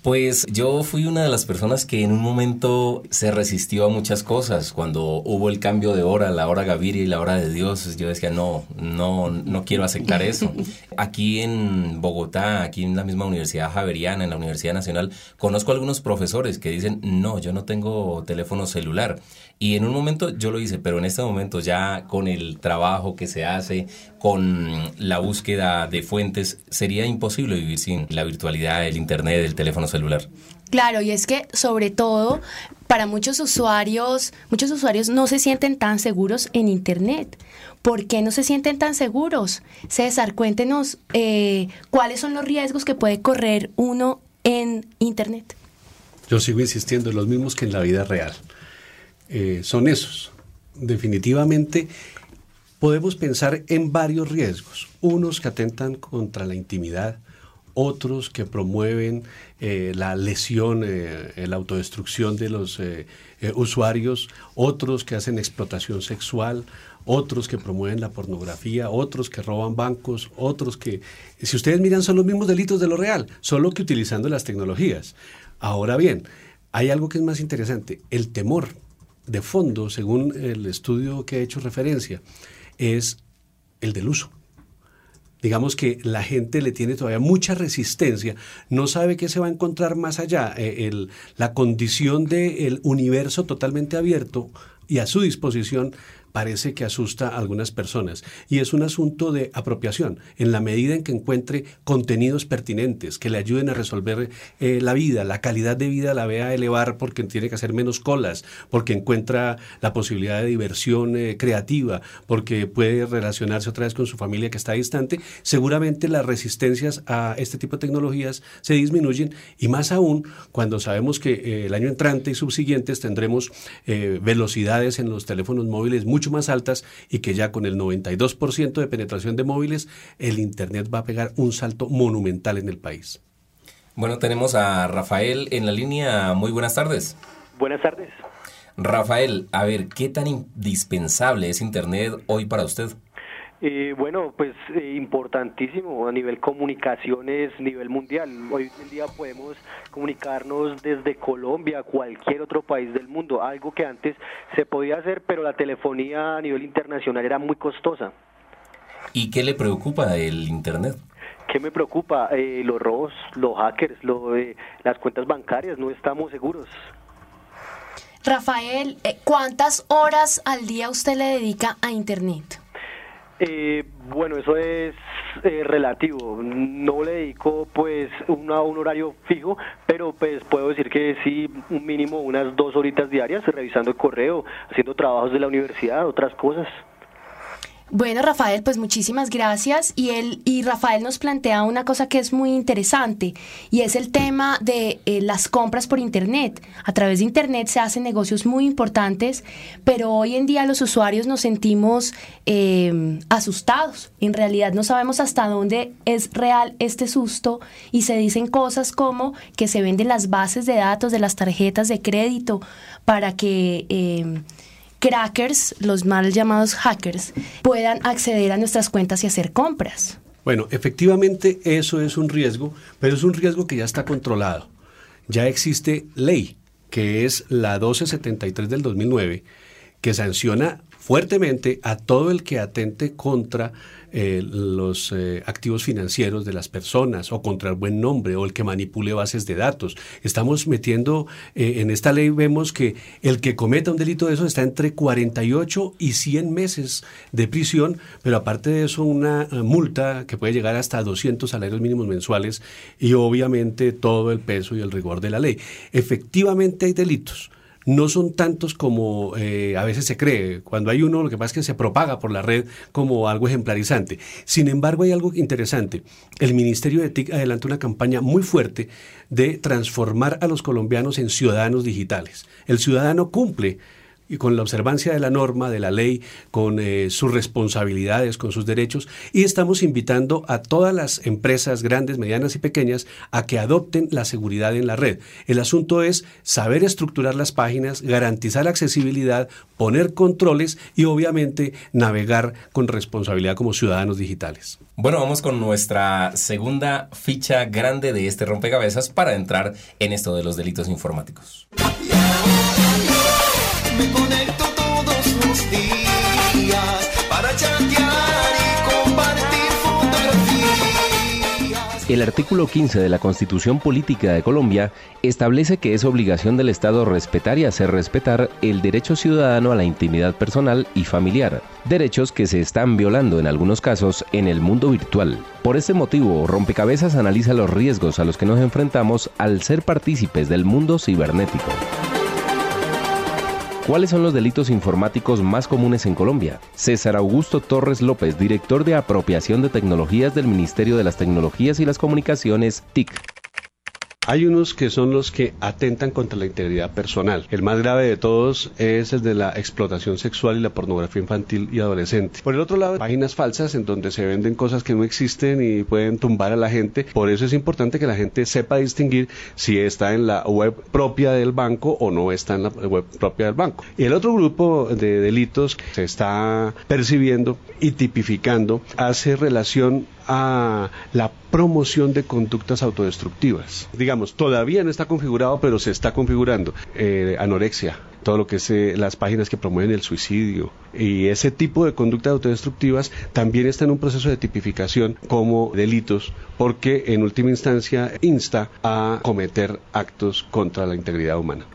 Pues yo fui una de las personas que en un momento se resistió a muchas cosas. Cuando hubo el cambio de hora, la hora Gaviria y la hora de Dios, yo decía, no, no, no quiero aceptar eso. Aquí en Bogotá, aquí en la misma Universidad Javeriana, en la Universidad Nacional, conozco algunos profesores que dicen, no, yo no tengo teléfono celular. Y en un momento yo lo hice, pero en este momento ya con el trabajo que se hace, con la búsqueda de fuentes, sería imposible vivir sin la virtualidad, el Internet, el teléfono celular. Claro, y es que sobre todo para muchos usuarios, muchos usuarios no se sienten tan seguros en Internet. ¿Por qué no se sienten tan seguros? César, cuéntenos eh, cuáles son los riesgos que puede correr uno en Internet. Yo sigo insistiendo, los mismos que en la vida real. Eh, son esos. Definitivamente podemos pensar en varios riesgos. Unos que atentan contra la intimidad, otros que promueven eh, la lesión, eh, la autodestrucción de los usuarios, otros que hacen explotación sexual, otros que promueven la pornografía, otros que roban bancos, otros que, si ustedes miran, son los mismos delitos de lo real, solo que utilizando las tecnologías. Ahora bien, hay algo que es más interesante, el temor de fondo, según el estudio que he hecho referencia, es el del uso. Digamos que la gente le tiene todavía mucha resistencia, no sabe qué se va a encontrar más allá. Eh, el- la condición del universo totalmente abierto y a su disposición parece que asusta a algunas personas. Y es un asunto de apropiación, en la medida en que encuentre contenidos pertinentes que le ayuden a resolver eh, la vida, la calidad de vida la vea elevar porque tiene que hacer menos colas, porque encuentra la posibilidad de diversión eh, creativa, porque puede relacionarse otra vez con su familia que está distante, seguramente las resistencias a este tipo de tecnologías se disminuyen y más aún cuando sabemos que eh, el año entrante y subsiguientes tendremos eh, velocidades en los teléfonos móviles mucho más altas y que ya con el 92% de penetración de móviles el Internet va a pegar un salto monumental en el país. Bueno, tenemos a Rafael en la línea. Muy buenas tardes. Buenas tardes. Rafael, a ver, ¿qué tan indispensable es Internet hoy para usted? Eh, bueno, pues eh, importantísimo a nivel comunicaciones, nivel mundial. Hoy en día podemos comunicarnos desde Colombia a cualquier otro país del mundo, algo que antes se podía hacer, pero la telefonía a nivel internacional era muy costosa. ¿Y qué le preocupa del Internet? ¿Qué me preocupa? Eh, los robos, los hackers, lo, eh, las cuentas bancarias, no estamos seguros. Rafael, eh, ¿cuántas horas al día usted le dedica a Internet? Eh, bueno, eso es eh, relativo. No le dedico pues una- un horario fijo, pero pues puedo decir que sí, un mínimo unas dos horitas diarias revisando el correo, haciendo trabajos de la universidad, otras cosas. Bueno, Rafael, pues muchísimas gracias. Y él y Rafael nos plantea una cosa que es muy interesante y es el tema de eh, las compras por internet. A través de internet se hacen negocios muy importantes, pero hoy en día los usuarios nos sentimos eh, asustados. En realidad no sabemos hasta dónde es real este susto y se dicen cosas como que se venden las bases de datos de las tarjetas de crédito para que eh, crackers, los mal llamados hackers, puedan acceder a nuestras cuentas y hacer compras. Bueno, efectivamente eso es un riesgo, pero es un riesgo que ya está controlado. Ya existe ley, que es la 1273 del 2009, que sanciona fuertemente a todo el que atente contra eh, los eh, activos financieros de las personas o contra el buen nombre o el que manipule bases de datos. Estamos metiendo, eh, en esta ley vemos que el que cometa un delito de eso está entre 48 y 100 meses de prisión, pero aparte de eso una multa que puede llegar hasta 200 salarios mínimos mensuales y obviamente todo el peso y el rigor de la ley. Efectivamente hay delitos no son tantos como eh, a veces se cree. Cuando hay uno, lo que pasa es que se propaga por la red como algo ejemplarizante. Sin embargo, hay algo interesante. El Ministerio de TIC adelanta una campaña muy fuerte de transformar a los colombianos en ciudadanos digitales. El ciudadano cumple y con la observancia de la norma, de la ley, con eh, sus responsabilidades, con sus derechos, y estamos invitando a todas las empresas grandes, medianas y pequeñas a que adopten la seguridad en la red. El asunto es saber estructurar las páginas, garantizar accesibilidad, poner controles y obviamente navegar con responsabilidad como ciudadanos digitales. Bueno, vamos con nuestra segunda ficha grande de este rompecabezas para entrar en esto de los delitos informáticos. El artículo 15 de la Constitución Política de Colombia establece que es obligación del Estado respetar y hacer respetar el derecho ciudadano a la intimidad personal y familiar, derechos que se están violando en algunos casos en el mundo virtual. Por este motivo, Rompecabezas analiza los riesgos a los que nos enfrentamos al ser partícipes del mundo cibernético. ¿Cuáles son los delitos informáticos más comunes en Colombia? César Augusto Torres López, director de apropiación de tecnologías del Ministerio de las Tecnologías y las Comunicaciones, TIC. Hay unos que son los que atentan contra la integridad personal. El más grave de todos es el de la explotación sexual y la pornografía infantil y adolescente. Por el otro lado, páginas falsas en donde se venden cosas que no existen y pueden tumbar a la gente. Por eso es importante que la gente sepa distinguir si está en la web propia del banco o no está en la web propia del banco. Y el otro grupo de delitos que se está percibiendo y tipificando hace relación a la promoción de conductas autodestructivas. Digamos, todavía no está configurado, pero se está configurando. Eh, anorexia, todo lo que es eh, las páginas que promueven el suicidio y ese tipo de conductas autodestructivas también está en un proceso de tipificación como delitos porque en última instancia insta a cometer actos contra la integridad humana.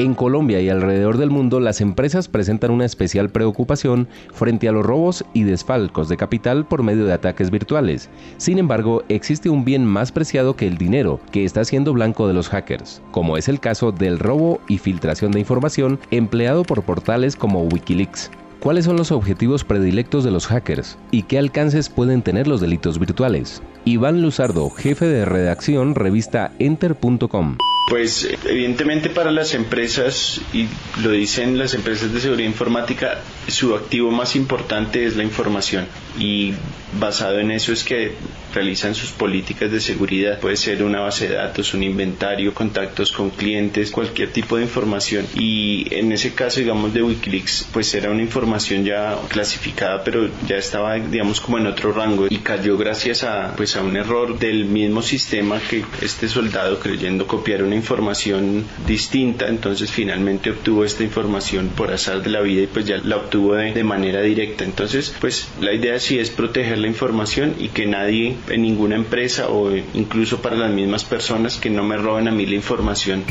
En Colombia y alrededor del mundo, las empresas presentan una especial preocupación frente a los robos y desfalcos de capital por medio de ataques virtuales. Sin embargo, existe un bien más preciado que el dinero, que está siendo blanco de los hackers, como es el caso del robo y filtración de información empleado por portales como Wikileaks. ¿Cuáles son los objetivos predilectos de los hackers y qué alcances pueden tener los delitos virtuales? Iván Luzardo, jefe de redacción, revista Enter.com. Pues evidentemente para las empresas, y lo dicen las empresas de seguridad informática, su activo más importante es la información y basado en eso es que realizan sus políticas de seguridad. Puede ser una base de datos, un inventario, contactos con clientes, cualquier tipo de información. Y en ese caso, digamos, de Wikileaks, pues era una información ya clasificada, pero ya estaba, digamos, como en otro rango y cayó gracias a, pues, a un error del mismo sistema que este soldado creyendo copiar una información distinta, entonces finalmente obtuvo esta información por azar de la vida y pues ya la obtuvo de, de manera directa. Entonces, pues la idea sí es proteger la información y que nadie en ninguna empresa o incluso para las mismas personas que no me roben a mí la información.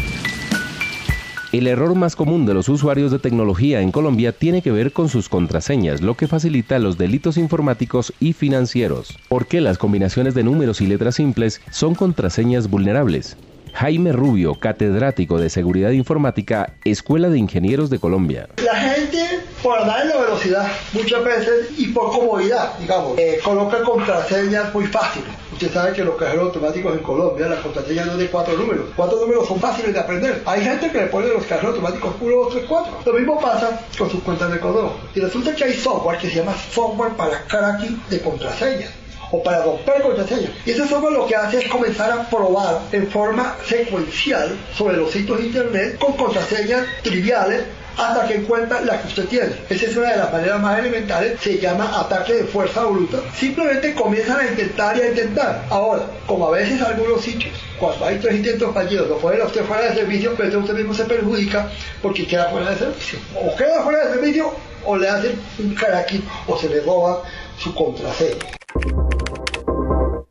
El error más común de los usuarios de tecnología en Colombia tiene que ver con sus contraseñas, lo que facilita los delitos informáticos y financieros. ¿Por qué las combinaciones de números y letras simples son contraseñas vulnerables? Jaime Rubio, catedrático de Seguridad Informática, Escuela de Ingenieros de Colombia. La gente, por andar en la velocidad, muchas veces, y por comodidad, digamos, eh, coloca contraseñas muy fáciles. Usted sabe que los cajeros automáticos en Colombia, las contraseñas no de cuatro números. Cuatro números son fáciles de aprender. Hay gente que le pone los cajeros automáticos 1, 2, 3, 4. Lo mismo pasa con sus cuentas de correo. Y resulta que hay software que se llama software para cracking de contraseñas o para romper contraseñas. Y ese software lo que hace es comenzar a probar en forma secuencial sobre los sitios de internet con contraseñas triviales hasta que encuentra la que usted tiene. Esa es una de las maneras más elementales, se llama ataque de fuerza bruta. Simplemente comienzan a intentar y a intentar. Ahora, como a veces algunos sitios, cuando hay tres intentos fallidos, lo ponen a usted fuera de servicio, pero usted mismo se perjudica porque queda fuera de servicio. O queda fuera de servicio o le hacen un cracking o se le roba su contraseña.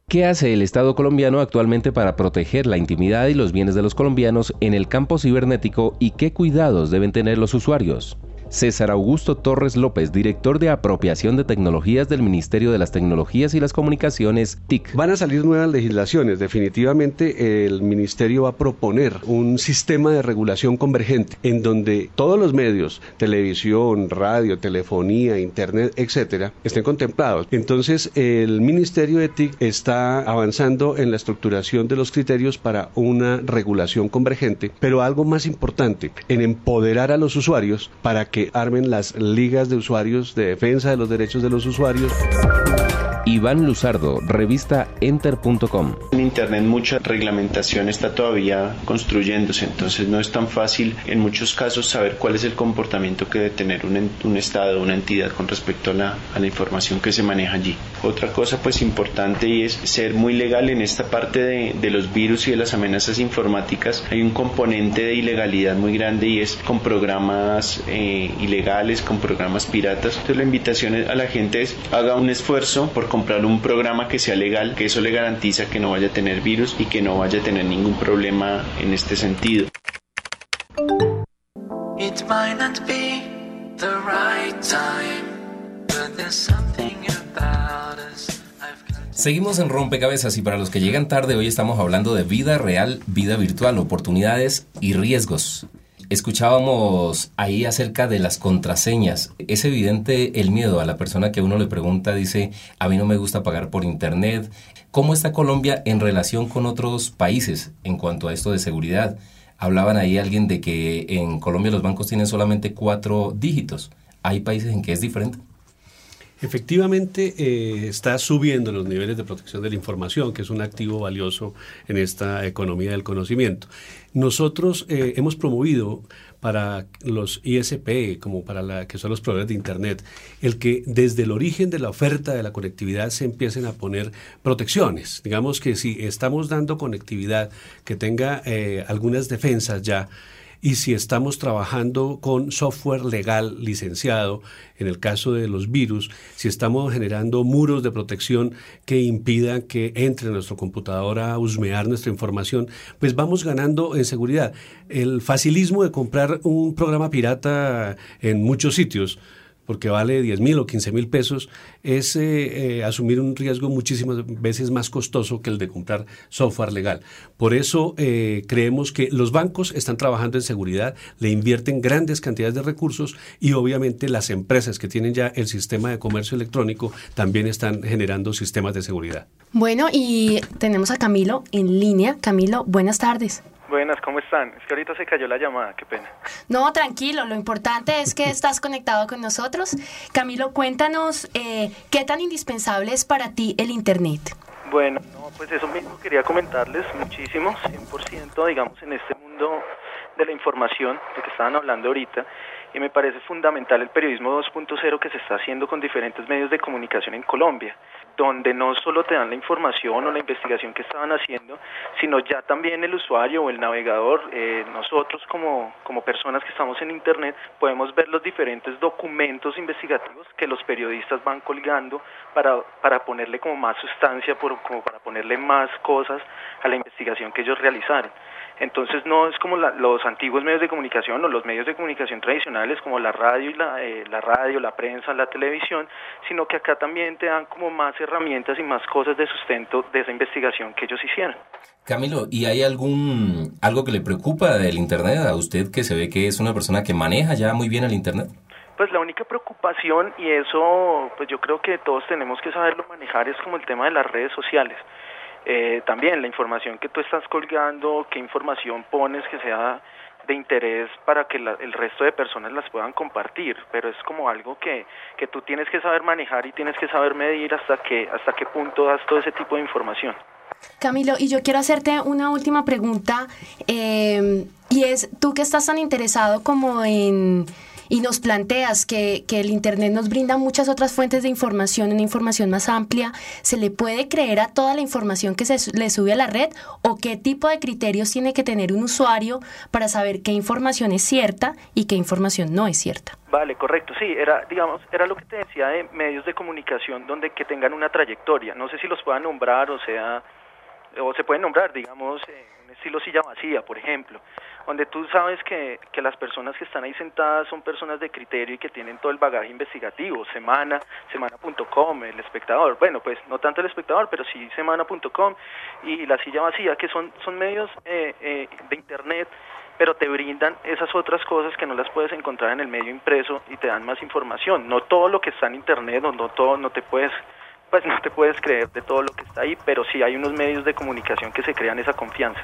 ¿Qué hace el Estado colombiano actualmente para proteger la intimidad y los bienes de los colombianos en el campo cibernético y qué cuidados deben tener los usuarios? César Augusto Torres López, director de apropiación de tecnologías del Ministerio de las Tecnologías y las Comunicaciones, TIC. Van a salir nuevas legislaciones. Definitivamente el Ministerio va a proponer un sistema de regulación convergente en donde todos los medios, televisión, radio, telefonía, internet, etcétera, estén contemplados. Entonces el Ministerio de TIC está avanzando en la estructuración de los criterios para una regulación convergente, pero algo más importante, en empoderar a los usuarios para que armen las ligas de usuarios de defensa de los derechos de los usuarios. Iván Luzardo, revista enter.com. En Internet mucha reglamentación está todavía construyéndose, entonces no es tan fácil en muchos casos saber cuál es el comportamiento que debe tener un, un Estado, una entidad con respecto a la, a la, información que se maneja allí. Otra cosa pues importante y es ser muy legal en esta parte de, de los virus y de las amenazas informáticas. Hay un componente de ilegalidad muy grande y es con programas eh, ilegales, con programas piratas. Entonces la invitación a la gente es haga un esfuerzo por comprar un programa que sea legal, que eso le garantiza que no vaya a tener virus y que no vaya a tener ningún problema en este sentido. It might not be the right time, but there's something about us. Seguimos en Rompecabezas y para los que llegan tarde hoy estamos hablando de vida real, vida virtual, oportunidades y riesgos. Escuchábamos ahí acerca de las contraseñas. Es evidente el miedo a la persona que uno le pregunta, dice, a mí no me gusta pagar por internet. ¿Cómo está Colombia en relación con otros países en cuanto a esto de seguridad? Hablaban ahí alguien de que en Colombia los bancos tienen solamente cuatro dígitos. ¿Hay países en que es diferente? Efectivamente, eh, está subiendo los niveles de protección de la información, que es un activo valioso en esta economía del conocimiento. Nosotros eh, hemos promovido para los ISP, como para la que son los proveedores de Internet, el que desde el origen de la oferta de la conectividad se empiecen a poner protecciones. Digamos que si estamos dando conectividad que tenga eh, algunas defensas ya, y si estamos trabajando con software legal licenciado, en el caso de los virus, si estamos generando muros de protección que impidan que entre nuestro computador a husmear nuestra información, pues vamos ganando en seguridad. El facilismo de comprar un programa pirata en muchos sitios, porque vale 10 mil o 15 mil pesos, es eh, eh, asumir un riesgo muchísimas veces más costoso que el de comprar software legal. Por eso eh, creemos que los bancos están trabajando en seguridad, le invierten grandes cantidades de recursos y obviamente las empresas que tienen ya el sistema de comercio electrónico también están generando sistemas de seguridad. Bueno, y tenemos a Camilo en línea. Camilo, buenas tardes. Buenas, ¿cómo están? Es que ahorita se cayó la llamada, qué pena. No, tranquilo, lo importante es que estás conectado con nosotros. Camilo, cuéntanos eh, qué tan indispensable es para ti el Internet. Bueno, no, pues eso mismo quería comentarles muchísimo, 100% digamos en este mundo de la información de que estaban hablando ahorita y me parece fundamental el periodismo 2.0 que se está haciendo con diferentes medios de comunicación en Colombia donde no solo te dan la información o la investigación que estaban haciendo, sino ya también el usuario o el navegador, eh, nosotros como, como personas que estamos en Internet, podemos ver los diferentes documentos investigativos que los periodistas van colgando para, para ponerle como más sustancia, por, como para ponerle más cosas a la investigación que ellos realizaron. Entonces no es como los antiguos medios de comunicación o los medios de comunicación tradicionales como la radio y la, eh, la radio, la prensa, la televisión, sino que acá también te dan como más herramientas y más cosas de sustento de esa investigación que ellos hicieron. Camilo, ¿y hay algún algo que le preocupa del internet a usted que se ve que es una persona que maneja ya muy bien el internet? Pues la única preocupación y eso pues yo creo que todos tenemos que saberlo manejar es como el tema de las redes sociales. Eh, también la información que tú estás colgando, qué información pones que sea de interés para que el resto de personas las puedan compartir, pero es como algo que, que tú tienes que saber manejar y tienes que saber medir hasta, que, hasta qué punto das todo ese tipo de información. Camilo, y yo quiero hacerte una última pregunta, eh, y es, tú que estás tan interesado como en y nos planteas que, que, el Internet nos brinda muchas otras fuentes de información, una información más amplia, ¿se le puede creer a toda la información que se le sube a la red o qué tipo de criterios tiene que tener un usuario para saber qué información es cierta y qué información no es cierta? Vale, correcto, sí, era, digamos, era lo que te decía de medios de comunicación donde que tengan una trayectoria, no sé si los puedan nombrar, o sea, o se pueden nombrar, digamos, un estilo silla vacía, por ejemplo, donde tú sabes que, que las personas que están ahí sentadas son personas de criterio y que tienen todo el bagaje investigativo, Semana, Semana.com, El Espectador, bueno, pues no tanto El Espectador, pero sí Semana.com y La Silla Vacía, que son, son medios eh, eh, de Internet pero te brindan esas otras cosas que no las puedes encontrar en el medio impreso y te dan más información. No todo lo que está en internet, no, no todo, no te puedes pues no te puedes creer de todo lo que está ahí, pero sí hay unos medios de comunicación que se crean esa confianza.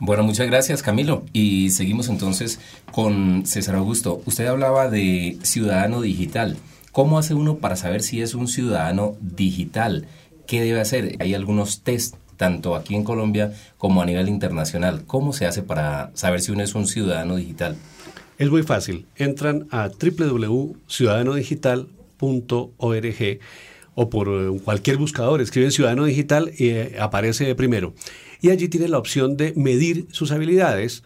Bueno, muchas gracias Camilo. Y seguimos entonces con César Augusto. Usted hablaba de ciudadano digital. ¿Cómo hace uno para saber si es un ciudadano digital? ¿Qué debe hacer? Hay algunos test tanto aquí en Colombia como a nivel internacional. ¿Cómo se hace para saber si uno es un ciudadano digital? Es muy fácil. Entran a www.ciudadanodigital.org o por eh, cualquier buscador, escriben Ciudadano Digital y eh, aparece primero. Y allí tiene la opción de medir sus habilidades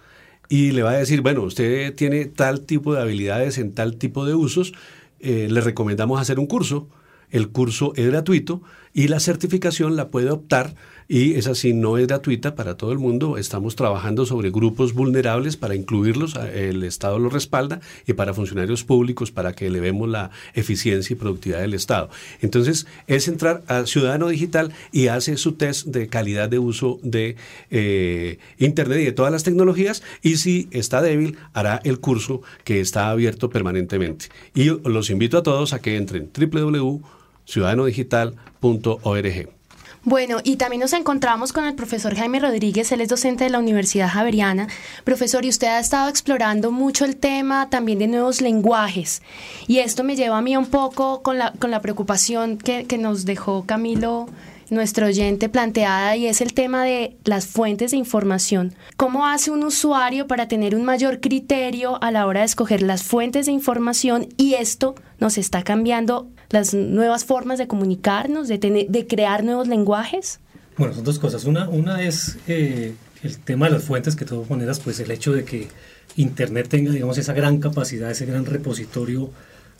y le va a decir, bueno, usted tiene tal tipo de habilidades en tal tipo de usos, eh, le recomendamos hacer un curso. El curso es gratuito y la certificación la puede optar y esa sí no es gratuita para todo el mundo. Estamos trabajando sobre grupos vulnerables para incluirlos, el Estado los respalda y para funcionarios públicos para que elevemos la eficiencia y productividad del Estado. Entonces es entrar a Ciudadano Digital y hace su test de calidad de uso de eh, Internet y de todas las tecnologías y si está débil hará el curso que está abierto permanentemente. Y los invito a todos a que entren www.ciudadanodigital.org. Bueno, y también nos encontramos con el profesor Jaime Rodríguez, él es docente de la Universidad Javeriana. Profesor, y usted ha estado explorando mucho el tema también de nuevos lenguajes. Y esto me lleva a mí un poco con la, con la preocupación que, que nos dejó Camilo nuestro oyente planteada y es el tema de las fuentes de información. ¿Cómo hace un usuario para tener un mayor criterio a la hora de escoger las fuentes de información y esto nos está cambiando las nuevas formas de comunicarnos, de, tener, de crear nuevos lenguajes? Bueno, son dos cosas. Una, una es eh, el tema de las fuentes, que de todas maneras, pues el hecho de que Internet tenga, digamos, esa gran capacidad, ese gran repositorio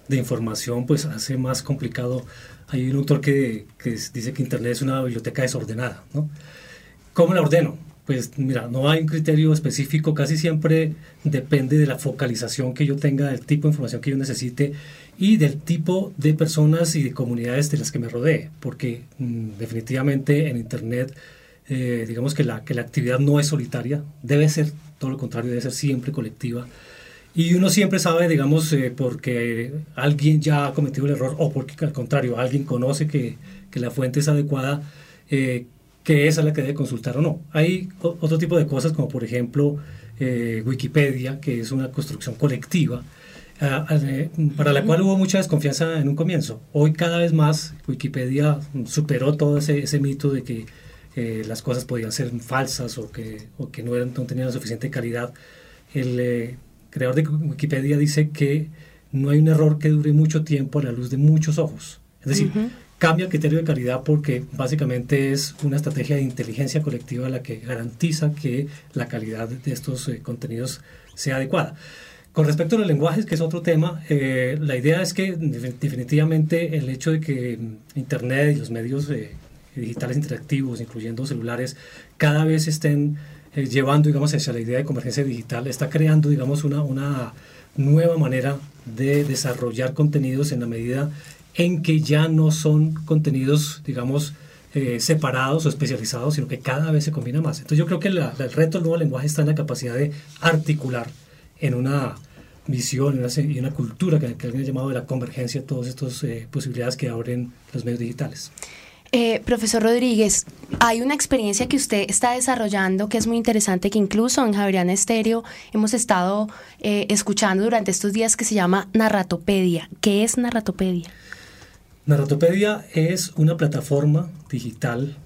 de información, pues hace más complicado. Hay un autor que, que dice que Internet es una biblioteca desordenada, ¿no? ¿Cómo la ordeno? Pues mira, no hay un criterio específico, casi siempre depende de la focalización que yo tenga, del tipo de información que yo necesite y del tipo de personas y de comunidades de las que me rodee, porque mm, definitivamente en Internet, eh, digamos que la, que la actividad no es solitaria, debe ser todo lo contrario, debe ser siempre colectiva. Y uno siempre sabe, digamos, eh, porque alguien ya ha cometido el error o porque al contrario, alguien conoce que, que la fuente es adecuada, eh, que esa es la que debe consultar o no. Hay otro tipo de cosas como por ejemplo Wikipedia, que es una construcción colectiva, para la cual hubo mucha desconfianza en un comienzo. Hoy cada vez más Wikipedia superó todo ese, ese mito de que eh, las cosas podían ser falsas o que, o que no, eran, no tenían la suficiente calidad. El eh, creador de Wikipedia dice que no hay un error que dure mucho tiempo a la luz de muchos ojos. Es decir, cambia el criterio de calidad porque básicamente es una estrategia de inteligencia colectiva la que garantiza que la calidad de estos eh, contenidos sea adecuada. Con respecto a los lenguajes, que es otro tema, eh, la idea es que definitivamente el hecho de que Internet y los medios eh, digitales interactivos, incluyendo celulares, cada vez estén eh, llevando, digamos, hacia la idea de convergencia digital, está creando, digamos, una, una nueva manera de desarrollar contenidos en la medida en que ya no son contenidos, digamos, separados o especializados, sino que cada vez se combina más. Entonces yo creo que el reto del nuevo lenguaje está en la capacidad de articular en una visión y una cultura que, que alguien ha llamado de la convergencia, todas estas eh, posibilidades que abren los medios digitales. Eh, profesor Rodríguez, hay una experiencia que usted está desarrollando que es muy interesante, que incluso en Javeriana Estéreo hemos estado eh, escuchando durante estos días que se llama Narratopedia. ¿Qué es Narratopedia? Narratopedia es una plataforma digital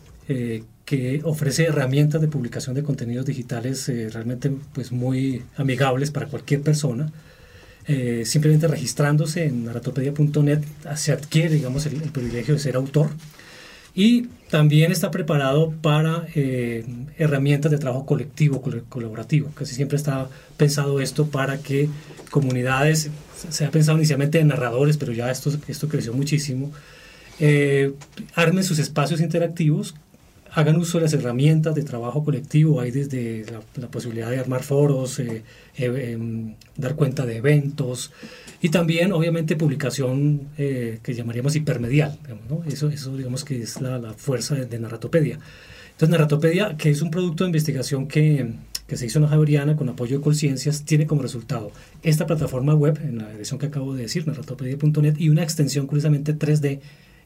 que ofrece herramientas de publicación de contenidos digitales realmente pues, muy amigables para cualquier persona eh, simplemente registrándose en narratopedia.net se adquiere, digamos, el, privilegio de ser autor. Y también está preparado para eh, herramientas de trabajo colectivo, colaborativo. Casi siempre está pensado esto para que comunidades, se ha pensado inicialmente en narradores, pero ya esto, esto creció muchísimo, eh, armen sus espacios interactivos hagan uso de las herramientas de trabajo colectivo. Hay desde la, posibilidad de armar foros, eh, eh, em, dar cuenta de eventos y también, obviamente, publicación eh, que llamaríamos hipermedial. eso, eso, digamos, que es la, fuerza de, Narratopedia. Entonces, Narratopedia, que es un producto de investigación que, que se hizo en la Javeriana con apoyo de Colciencias, tiene como resultado esta plataforma web, en la dirección que acabo de decir, narratopedia.net, y una extensión, curiosamente, 3D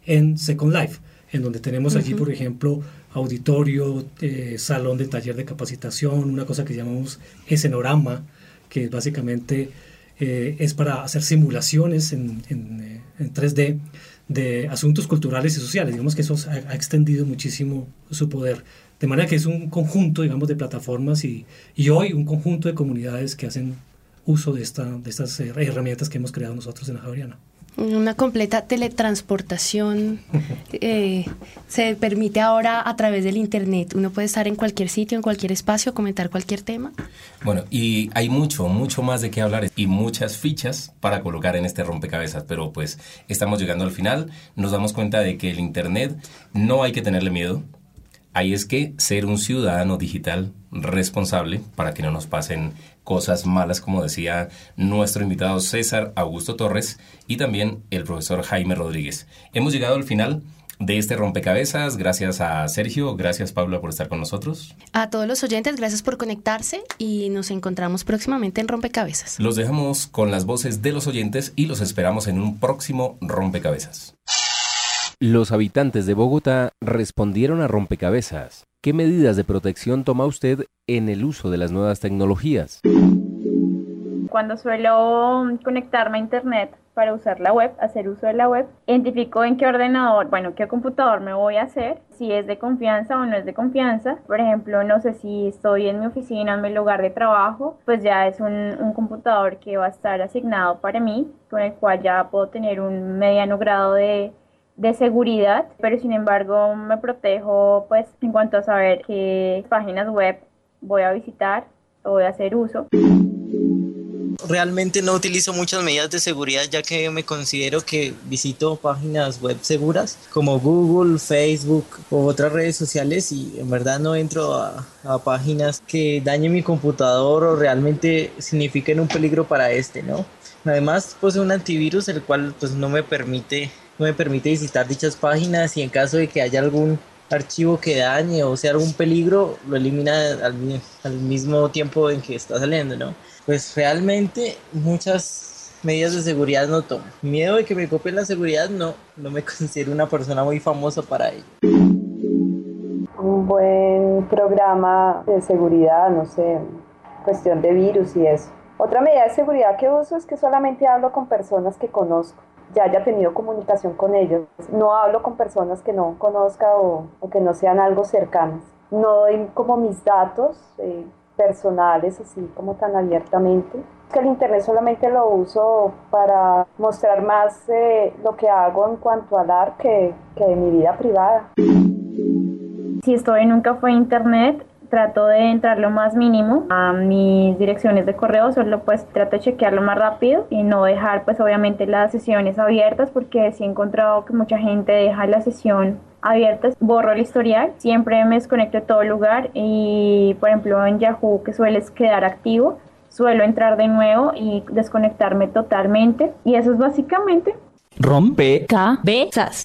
en Second Life en donde tenemos allí, por ejemplo, auditorio, eh, salón de taller de capacitación, una cosa que llamamos escenorama, que básicamente eh, es para hacer simulaciones en, en, 3D eh, de asuntos culturales y sociales. Digamos que eso ha, extendido muchísimo su poder. De manera que es un conjunto, digamos, de plataformas y, y hoy un conjunto de comunidades que hacen uso de, esta, de estas herramientas que hemos creado nosotros en la Javeriana. Una completa teletransportación eh, se permite ahora a través del Internet. Uno puede estar en cualquier sitio, en cualquier espacio, comentar cualquier tema. Bueno, y hay mucho, mucho más de qué hablar y muchas fichas para colocar en este rompecabezas, pero pues estamos llegando al final. Nos damos cuenta de que el Internet no hay que tenerle miedo. Ahí es que ser un ciudadano digital responsable para que no nos pasen cosas malas, como decía nuestro invitado César Augusto Torres y también el profesor Jaime Rodríguez. Hemos llegado al final de este rompecabezas. Gracias a Sergio, gracias Paula por estar con nosotros. A todos los oyentes, gracias por conectarse y nos encontramos próximamente en Rompecabezas. Los dejamos con las voces de los oyentes y los esperamos en un próximo Rompecabezas. Los habitantes de Bogotá respondieron a Rompecabezas. ¿Qué medidas de protección toma usted en el uso de las nuevas tecnologías? Cuando suelo conectarme a Internet para usar la web, hacer uso de la web, identifico en qué ordenador, bueno, qué computador me voy a hacer, si es de confianza o no es de confianza. Por ejemplo, no sé si estoy en mi oficina, en mi lugar de trabajo, pues ya es un, un computador que va a estar asignado para mí, con el cual ya puedo tener un mediano grado de de seguridad, pero sin embargo me protejo pues en cuanto a saber qué páginas web voy a visitar o voy a hacer uso. Realmente no utilizo muchas medidas de seguridad ya que me considero que visito páginas web seguras como Google, Facebook o otras redes sociales y en verdad no entro a, a páginas que dañen mi computador o realmente signifiquen un peligro para este, ¿no? Además posee un antivirus el cual pues no me permite no me permite visitar dichas páginas y en caso de que haya algún archivo que dañe o sea algún peligro, lo elimina al, mismo tiempo en que está saliendo, ¿no? Pues realmente muchas medidas de seguridad no tomo. Miedo de que me copien la seguridad, no, no me considero una persona muy famosa para ello. Un buen programa de seguridad, no sé, cuestión de virus y eso. Otra medida de seguridad que uso es que solamente hablo con personas que conozco ya haya tenido comunicación con ellos. No hablo con personas que no conozca o, que no sean algo cercanas. No doy como mis datos eh, personales así como tan abiertamente. Que el internet solamente lo uso para mostrar más eh, lo que hago en cuanto a dar que, que de mi vida privada. Si estoy en un café de internet, trato de entrar lo más mínimo a mis direcciones de correo, solo pues trato de chequearlo más rápido y no dejar pues obviamente las sesiones abiertas porque sí he encontrado que mucha gente deja la sesión abierta, borro el historial, siempre me desconecto de todo lugar y por ejemplo en Yahoo que sueles quedar activo, suelo entrar de nuevo y desconectarme totalmente. Y eso es básicamente. Rompecabezas.